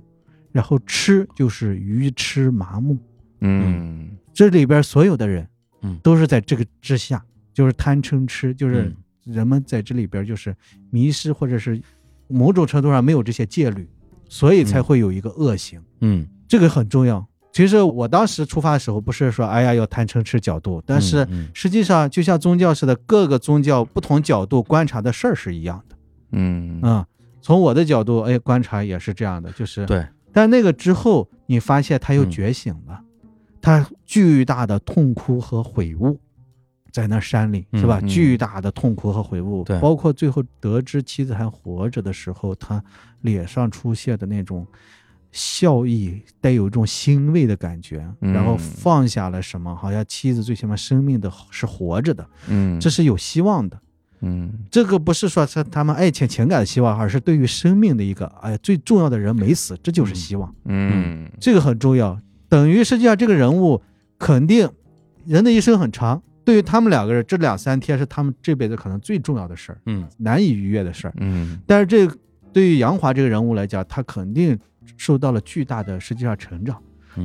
然后痴就是愚痴麻木，嗯，这里边所有的人，嗯，都是在这个之下，就是贪嗔痴，就是人们在这里边就是迷失，或者是某种程度上没有这些戒律，所以才会有一个恶行，嗯，这个很重要。其实我当时出发的时候不是说，哎呀要贪嗔痴角度，但是实际上就像宗教似的，各个宗教不同角度观察的事儿是一样的。嗯啊，从我的角度，哎，观察也是这样的，就是对。但那个之后，你发现他又觉醒了，他巨大的痛哭和悔悟，在那山里是吧？巨大的痛哭和悔悟，对。包括最后得知妻子还活着的时候，他脸上出现的那种。笑意带有一种欣慰的感觉，然后放下了什么？好像妻子最起码生命的是活着的，嗯，这是有希望的，嗯，这个不是说是他们爱情情感的希望，而是对于生命的一个哎最重要的人没死，这就是希望，嗯，这个很重要。等于实际上这个人物肯定人的一生很长，对于他们两个人这两三天是他们这辈子可能最重要的事儿，嗯，难以逾越的事儿，嗯，但是这对于杨华这个人物来讲，他肯定。受到了巨大的实际上成长，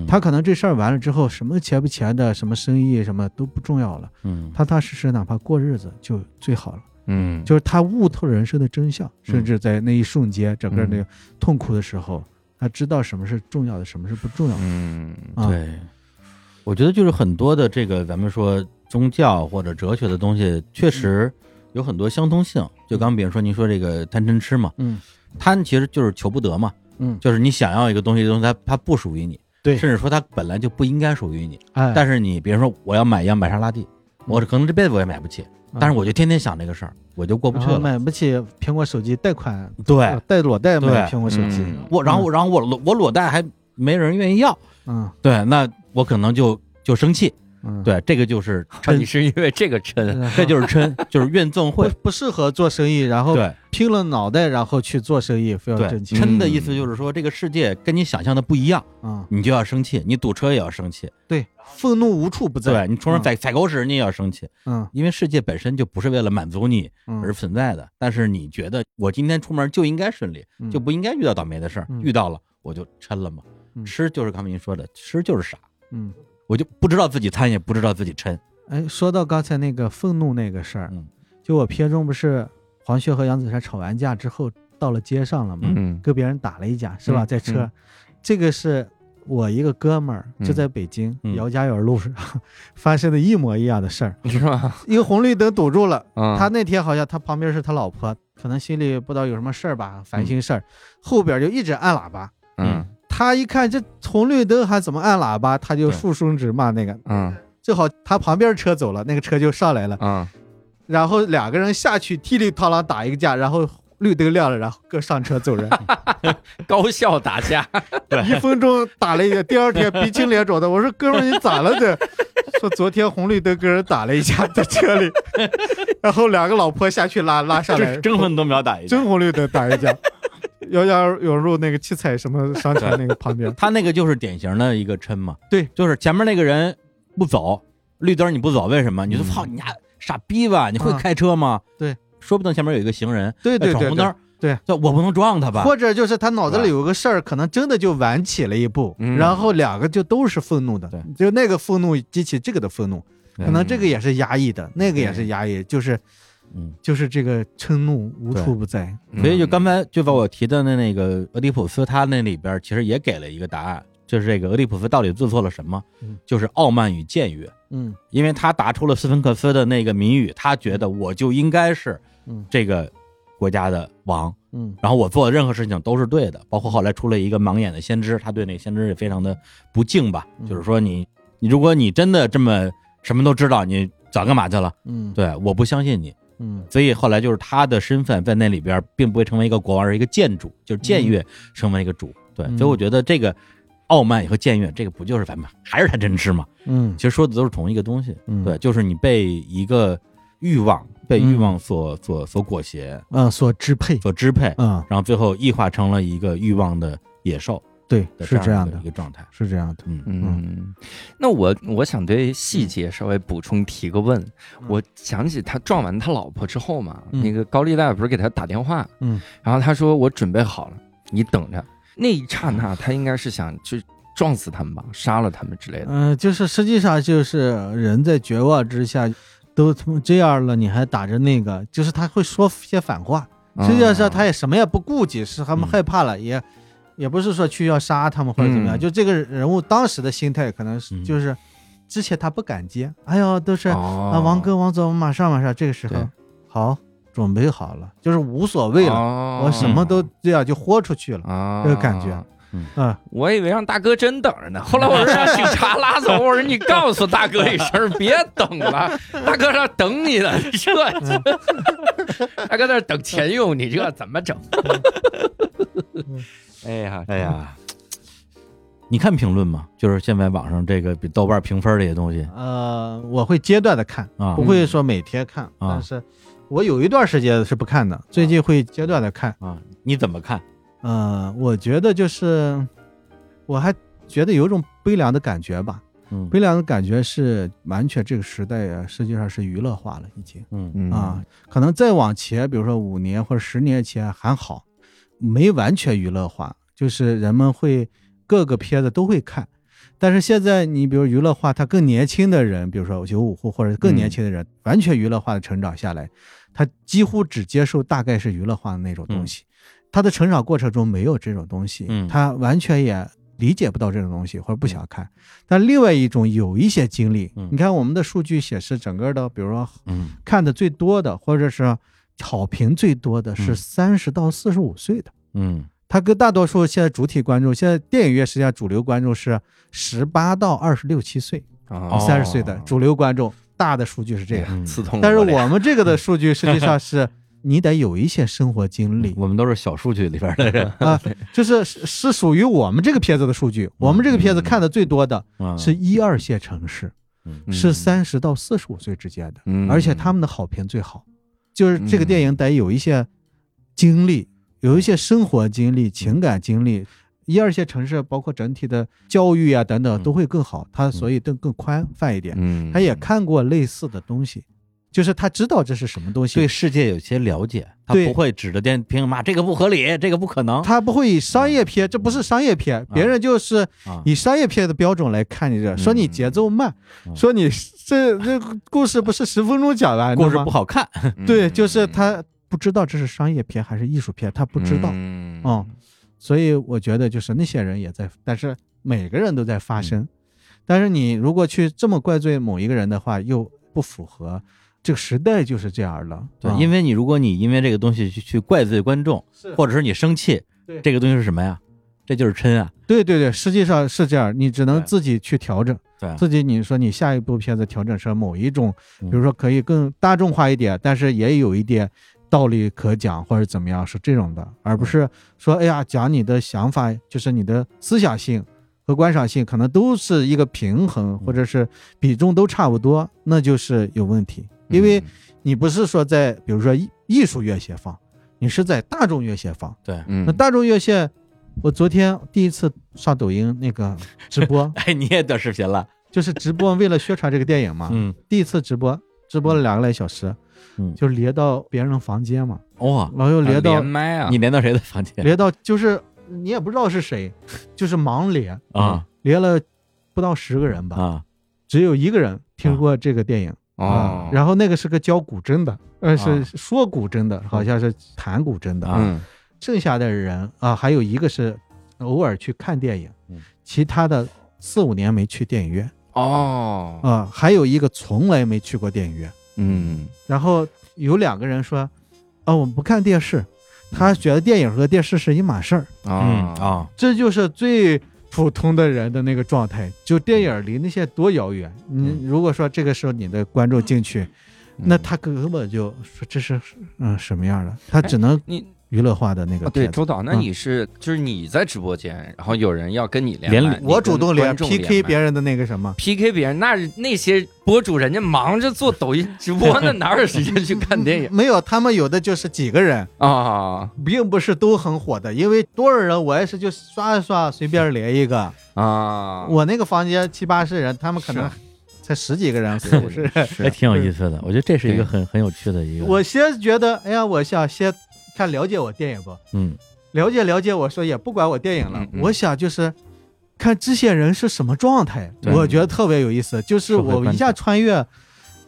他可能这事儿完了之后，什么钱不钱的，什么生意什么都不重要了，嗯，踏踏实实哪怕过日子就最好了，嗯，就是他悟透人生的真相，甚至在那一瞬间，整个那个痛苦的时候，他知道什么是重要的，什么是不重要的，嗯，对，我觉得就是很多的这个咱们说宗教或者哲学的东西，确实有很多相通性。就刚比如说您说这个贪嗔痴嘛，嗯，贪其实就是求不得嘛。嗯，就是你想要一个东西，东西它它不属于你，对，甚至说它本来就不应该属于你。哎，但是你比如说我要买一辆玛莎拉蒂，我可能这辈子我也买不起，但是我就天天想这个事儿，我就过不去了。买不起苹果手机，贷款对。贷裸贷买苹果手机，我然后然后我我裸贷还没人愿意要，嗯，对，那我可能就就生气。对，这个就是 [laughs] 嗔，你是因为这个嗔，这就是嗔，[laughs] 就是怨憎会，不适合做生意，然后对拼了脑袋，然后去做生意，非要挣钱。嗔的意思就是说，这个世界跟你想象的不一样，嗯，你就要生气，你堵车也要生气，对，愤怒无处不在，对你出门踩踩狗屎，你也要生气，嗯，因为世界本身就不是为了满足你而存在的，但是你觉得我今天出门就应该顺利，就不应该遇到倒霉的事儿，遇到了我就嗔了嘛，吃就是刚才您说的，吃就是傻，嗯。我就不知道自己贪，也不知道自己嗔。哎，说到刚才那个愤怒那个事儿，就我片中不是黄轩和杨子姗吵完架之后到了街上了吗？嗯，跟别人打了一架，是吧？在车，这个是我一个哥们儿就在北京姚家园路上 [laughs] 发生的一模一样的事儿，[laughs] 是吧？一个红绿灯堵住了，他那天好像他旁边是他老婆，可能心里不知道有什么事儿吧，烦心事儿，后边就一直按喇叭，嗯。他一看这红绿灯还怎么按喇叭，他就竖中指骂那个，嗯，正好他旁边车走了，那个车就上来了，嗯，然后两个人下去踢里踏啷打一个架，然后绿灯亮了，然后各上车走人，[laughs] 高效打架，[laughs] 一分钟打了一个，第二天鼻青脸肿的，我说哥们你咋了这？[laughs] 说昨天红绿灯跟人打了一架在车里，然后两个老婆下去拉拉上来，争分夺秒打一架，争红绿灯打一架。遥遥涌入那个七彩什么商场那个旁边，[laughs] 他那个就是典型的一个嗔嘛。对，就是前面那个人不走，绿灯你不走，为什么？你说操你丫傻逼吧？你会开车吗？对，说不定前面有一个行人，对对对，闯红灯，对，我不能撞他吧？或者就是他脑子里有个事儿，可能真的就晚起了一步，然后两个就都是愤怒的，就那个愤怒激起这个的愤怒，可能这个也是压抑的，那个也是压抑，就是。嗯，就是这个嗔怒无处不在，所以就刚才就把我提的的那个俄狄浦斯，他那里边其实也给了一个答案，就是这个俄狄浦斯到底做错了什么？就是傲慢与僭越。嗯，因为他答出了斯芬克斯的那个谜语，他觉得我就应该是这个国家的王。嗯，然后我做的任何事情都是对的，包括后来出了一个盲眼的先知，他对那个先知也非常的不敬吧？就是说你你如果你真的这么什么都知道，你早干嘛去了？嗯，对，我不相信你。嗯，所以后来就是他的身份在那里边，并不会成为一个国王，而一个建主，就是僭越成为一个主。对，所以我觉得这个傲慢和僭越，这个不就是咱们还是他真知吗？嗯，其实说的都是同一个东西。对，就是你被一个欲望，被欲望所所所裹挟，嗯，所支配，所支配，嗯，然后最后异化成了一个欲望的野兽。对，是这样的一个状态，是这样的。嗯嗯，那我我想对细节稍微补充提个问，我想起他撞完他老婆之后嘛，那个高利贷不是给他打电话，嗯，然后他说我准备好了，你等着。那一刹那，他应该是想去撞死他们吧，杀了他们之类的。嗯，就是实际上就是人在绝望之下都这样了，你还打着那个，就是他会说些反话。实际上他也什么也不顾及，是他们害怕了也。也不是说去要杀他们或者怎么样，就这个人物当时的心态可能是就是，之前他不敢接，哎呦都是啊王哥王总马上马上这个时候好准备好了，就是无所谓了，我什么都这样就豁出去了，这个感觉，嗯，我以为让大哥真等着呢，后来我说让警察拉走，我说你告诉大哥一声，别等了，[laughs] 大哥那等你呢，这 [laughs] 大哥那等钱用，你这怎么整？哎呀，哎呀，你看评论吗？就是现在网上这个比豆瓣评分这些东西。呃，我会阶段的看啊，不会说每天看。但是，我有一段时间是不看的，最近会阶段的看啊。你怎么看？呃，我觉得就是，我还觉得有一种悲凉的感觉吧。嗯，悲凉的感觉是完全这个时代啊，实际上是娱乐化了，已经。嗯嗯啊，可能再往前，比如说五年或者十年前还好。没完全娱乐化，就是人们会各个片子都会看，但是现在你比如娱乐化，他更年轻的人，比如说九五后或者更年轻的人，完全娱乐化的成长下来，他几乎只接受大概是娱乐化的那种东西，他的成长过程中没有这种东西，他完全也理解不到这种东西或者不想看。但另外一种有一些经历，你看我们的数据显示，整个的比如说，看的最多的或者是。好评最多的是三十到四十五岁的，嗯，他跟大多数现在主体观众，现在电影院实际上主流观众是十八到二十六七岁啊，三十岁的主流观众，大的数据是这样，刺痛。但是我们这个的数据 [laughs] 实际上是你得有一些生活经历。[laughs] 我们都是小数据里边的人。啊，就是是属于我们这个片子的数据。我们这个片子看的最多的是一二线城市，是三十到四十五岁之间的，而且他们的好评最好。就是这个电影得有一些经历，有一些生活经历、情感经历。一二线城市包括整体的教育啊等等都会更好，他所以更更宽泛一点。嗯，他也看过类似的东西，就是他知道这是什么东西，对世界有些了解。他不会指着电屏骂这个不合理，这个不可能。他不会以商业片，这不是商业片，别人就是以商业片的标准来看你这，说你节奏慢，说你这这故事不是十分钟讲完，故事不好看。对，就是他不知道这是商业片还是艺术片，他不知道。嗯。所以我觉得就是那些人也在，但是每个人都在发声，但是你如果去这么怪罪某一个人的话，又不符合这个时代就是这样了。对，因为你如果你因为这个东西去去怪罪观众，或者是你生气，这个东西是什么呀？这就是嗔啊！对对对，实际上是这样，你只能自己去调整，对，自己你说你下一部片子调整成某一种，比如说可以更大众化一点，但是也有一点。道理可讲或者怎么样是这种的，而不是说哎呀讲你的想法，就是你的思想性和观赏性可能都是一个平衡，或者是比重都差不多，那就是有问题。因为你不是说在比如说艺术院线放，你是在大众院线放。对，那大众院线，我昨天第一次上抖音那个直播，[laughs] 哎，你也短视频了，就是直播为了宣传这个电影嘛。嗯，第一次直播，直播了两个来小时。嗯，就连到别人的房间嘛，哇，然后又连到连麦啊，你连到谁的房间？连到就是你也不知道是谁，就是盲连啊，连了不到十个人吧，啊，只有一个人听过这个电影啊，然后那个是个教古筝的，呃，是说古筝的，好像是弹古筝的啊，剩下的人啊，还有一个是偶尔去看电影，其他的四五年没去电影院哦，啊，还有一个从来没去过电影院。嗯，然后有两个人说，啊，我们不看电视，他觉得电影和电视是一码事儿。啊。啊，这就是最普通的人的那个状态。就电影离那些多遥远，你如果说这个时候你的观众进去，那他根本就说这是嗯什么样的，他只能你。娱乐化的那个对周导，那你是就是你在直播间，然后有人要跟你连，我主动连 PK 别人的那个什么 PK 别人，那那些博主人家忙着做抖音直播呢，哪有时间去 [laughs] 看电影？没有，他们有的就是几个人啊，并不是都很火的，因为多少人我也是就刷一刷，随便连一个啊。我那个房间七八十人，他们可能才十几个人，是不是？还 [laughs] 挺有意思的，我觉得这是一个很很有趣的一个。我先觉得，哎呀，我想先。看了解我电影不？嗯，了解了解。我说也不管我电影了，我想就是看这些人是什么状态，我觉得特别有意思。就是我一下穿越，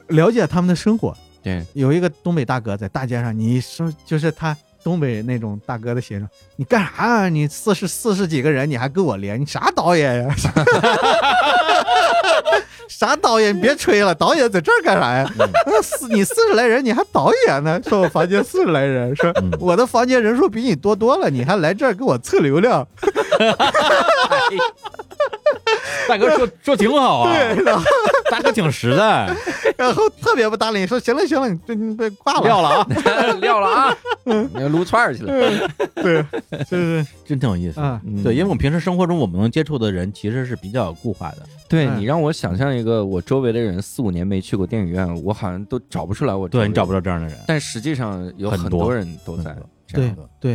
了解他们的生活。对，有一个东北大哥在大街上，你说就是他东北那种大哥的形象，你干啥啊？你四十四十几个人，你还跟我连？你啥导演呀？[laughs] 啥导演？别吹了，导演在这儿干啥呀？[laughs] 四你四十来人，你还导演呢？说我房间四十来人，说我的房间人数比你多多了，你还来这儿给我蹭流量？[laughs] 大哥说说挺好啊，[laughs] 对，[laughs] 大哥挺实在，然后特别不搭理，说行了行了，你你被挂了，撂了啊，撂了啊，要撸串去了，对，就是。真挺有意思啊，对，因为我们平时生活中我们能接触的人其实是比较固化的，对你让我想象一个我周围的人四五年没去过电影院，我好像都找不出来，我对你找不到这样的人，但实际上有很多人都在，对对，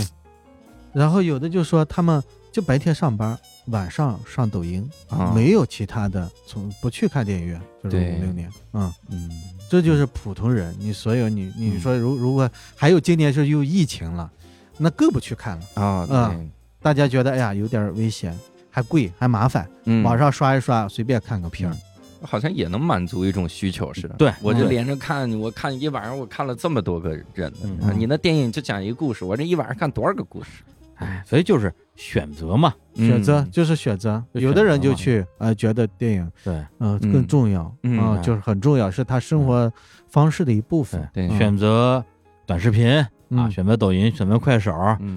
然后有的就说他们就白天上班。晚上上抖音啊，没有其他的，从不去看电影院，就是五六年，嗯。嗯，这就是普通人。你所有你你说如如果还有今年是又疫情了，那更不去看了。啊。嗯，大家觉得哎呀有点危险，还贵还麻烦，网上刷一刷随便看个片儿，好像也能满足一种需求似的。对，我就连着看，我看一晚上，我看了这么多个人，你那电影就讲一个故事，我这一晚上看多少个故事？哎，所以就是选择嘛，选择就是选择。有的人就去，呃，觉得电影对，嗯，更重要啊，就是很重要，是他生活方式的一部分。对，选择短视频啊，选择抖音，选择快手，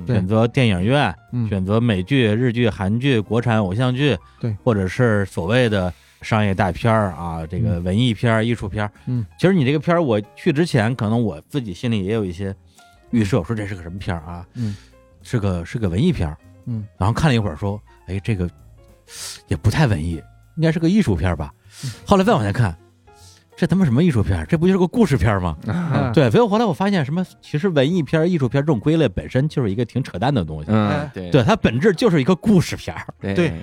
选择电影院，选择美剧、日剧、韩剧、国产偶像剧，对，或者是所谓的商业大片儿啊，这个文艺片儿、艺术片儿。嗯，其实你这个片儿，我去之前，可能我自己心里也有一些预设，说这是个什么片儿啊？嗯，是个是个文艺片儿。嗯，然后看了一会儿，说，哎，这个也不太文艺，应该是个艺术片吧？后来再往下看。这他妈什么艺术片？这不就是个故事片吗？对，所以后来我发现，什么其实文艺片、艺术片这种归类本身就是一个挺扯淡的东西。嗯，对，对，它本质就是一个故事片儿。对，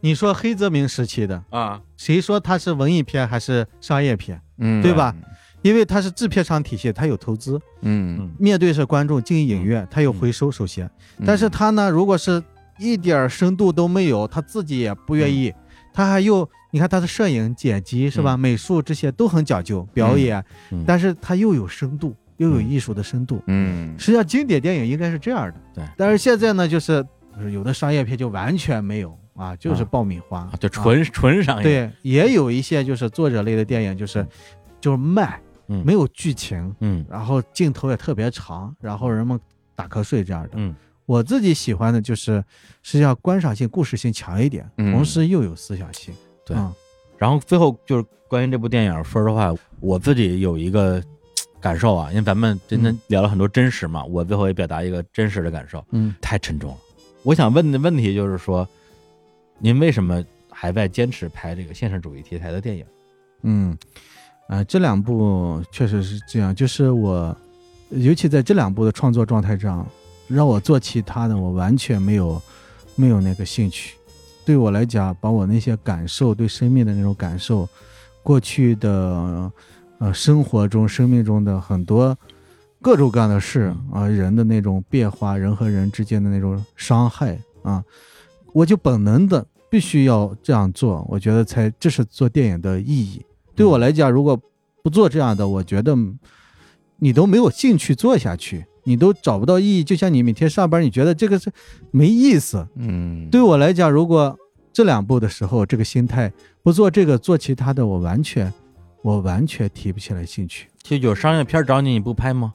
你说黑泽明时期的啊，谁说它是文艺片还是商业片？嗯，对吧？因为它是制片厂体系，它有投资，嗯，面对是观众进影院，它有回收，首先，但是它呢，如果是一点深度都没有，他自己也不愿意，他还又。你看他的摄影、剪辑是吧？美术这些都很讲究，表演，但是他又有深度，又有艺术的深度。嗯，实际上经典电影应该是这样的。对，但是现在呢，就是有的商业片就完全没有啊，就是爆米花，就纯纯商业。对，也有一些就是作者类的电影，就是就是慢，没有剧情，嗯，然后镜头也特别长，然后人们打瞌睡这样的。嗯，我自己喜欢的就是实际上观赏性、故事性强一点，同时又有思想性。对，然后最后就是关于这部电影，说实话，我自己有一个 [tsk] 感受啊，因为咱们今天聊了很多真实嘛，我最后也表达一个真实的感受，嗯，太沉重了。我想问的问题就是说，您为什么还在坚持拍这个现实主义题材的电影？嗯，啊，这两部确实是这样，就是我，尤其在这两部的创作状态上，让我做其他的，我完全没有没有那个兴趣。对我来讲，把我那些感受，对生命的那种感受，过去的呃生活中、生命中的很多各种各样的事啊，人的那种变化，人和人之间的那种伤害啊，我就本能的必须要这样做。我觉得才这是做电影的意义。对我来讲，如果不做这样的，我觉得你都没有兴趣做下去，你都找不到意义。就像你每天上班，你觉得这个是没意思。嗯，对我来讲，如果这两步的时候，这个心态不做这个，做其他的，我完全，我完全提不起来兴趣。就有商业片找你，你不拍吗？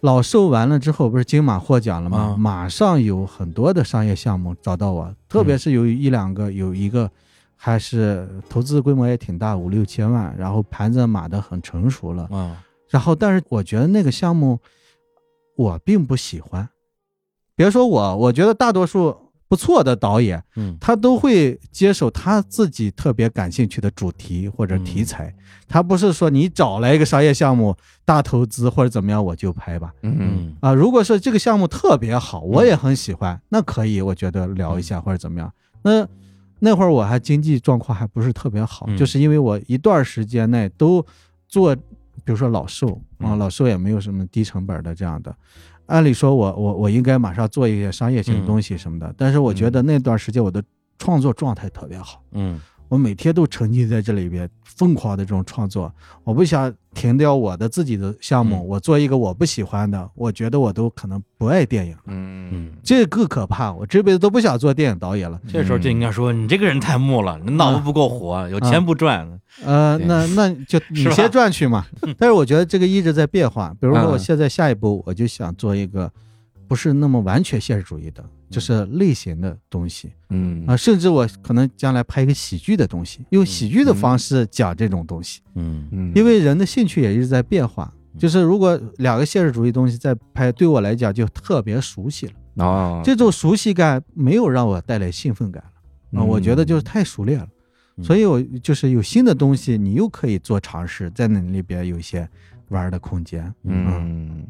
老寿完了之后，不是金马获奖了吗？马上有很多的商业项目找到我，特别是有一两个，有一个还是投资规模也挺大，五六千万，然后盘子码的很成熟了。嗯。然后，但是我觉得那个项目我并不喜欢。别说我，我觉得大多数不错的导演，嗯，他都会接受他自己特别感兴趣的主题或者题材。他不是说你找来一个商业项目大投资或者怎么样我就拍吧。嗯啊，如果说这个项目特别好，我也很喜欢，那可以，我觉得聊一下或者怎么样。那那会儿我还经济状况还不是特别好，就是因为我一段时间内都做。比如说老寿啊，老寿也没有什么低成本的这样的，按理说我我我应该马上做一些商业性的东西什么的，但是我觉得那段时间我的创作状态特别好，嗯。我每天都沉浸在这里边，疯狂的这种创作。我不想停掉我的自己的项目，我做一个我不喜欢的，我觉得我都可能不爱电影。嗯嗯，这更可怕。我这辈子都不想做电影导演了。这时候就应该说，你这个人太木了，你脑子不够活，有钱不赚。呃，那那就 [laughs] 你先赚去嘛。但是我觉得这个一直在变化。比如说，我现在下一步，我就想做一个不是那么完全现实主义的。就是类型的东西，嗯。啊，甚至我可能将来拍一个喜剧的东西，用喜剧的方式讲这种东西，嗯。嗯，因为人的兴趣也一直在变化。就是如果两个现实主义东西在拍，对我来讲就特别熟悉了。啊，这种熟悉感没有让我带来兴奋感了。啊，我觉得就是太熟练了，所以我就是有新的东西，你又可以做尝试，在那里边有一些玩的空间，嗯，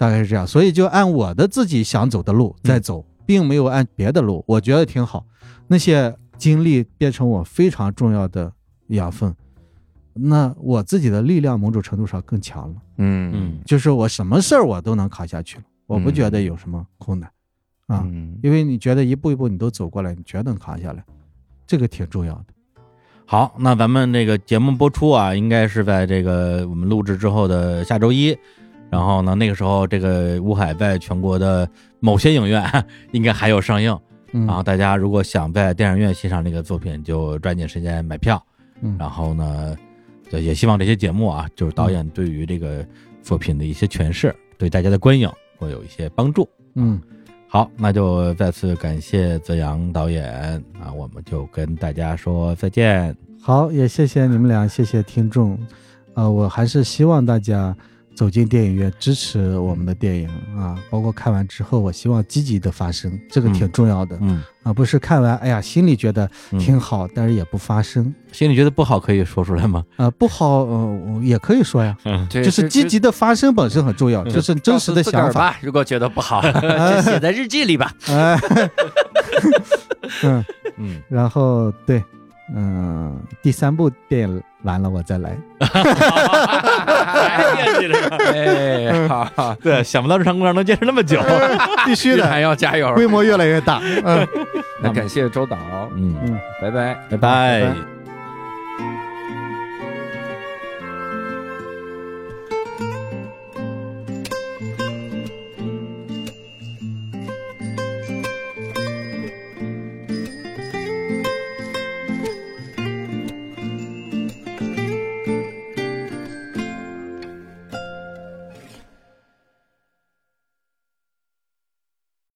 大概是这样，所以就按我的自己想走的路在走。并没有按别的路，我觉得挺好。那些经历变成我非常重要的养分，那我自己的力量某种程度上更强了。嗯嗯，就是我什么事儿我都能扛下去了，我不觉得有什么困难啊。因为你觉得一步一步你都走过来，你全能扛下来，这个挺重要的。好，那咱们这个节目播出啊，应该是在这个我们录制之后的下周一。然后呢，那个时候这个乌海在全国的某些影院 [laughs] 应该还有上映，然后大家如果想在电影院欣赏这个作品，就抓紧时间买票。然后呢，也希望这些节目啊，就是导演对于这个作品的一些诠释，对大家的观影会有一些帮助。嗯，好，那就再次感谢泽阳导演啊，我们就跟大家说再见。好，也谢谢你们俩，谢谢听众。呃，我还是希望大家。走进电影院支持我们的电影啊，包括看完之后，我希望积极的发声，这个挺重要的。嗯啊，不是看完，哎呀，心里觉得挺好，但是也不发声。心里觉得不好可以说出来吗？啊，不好，嗯，也可以说呀。[laughs] 嗯，就是积极的发声本身很重要，就是真实的想法。如果觉得不好，[laughs] 就写在日记里吧。[laughs] 嗯嗯，然后对。嗯，第三部电影完了，我再来。[laughs] 哎，好，对，想不到日常公园能坚持那么久，[laughs] 必须的，还要加油，规模越来越大。嗯，[laughs] 那感谢周导，嗯。嗯，拜拜，拜拜。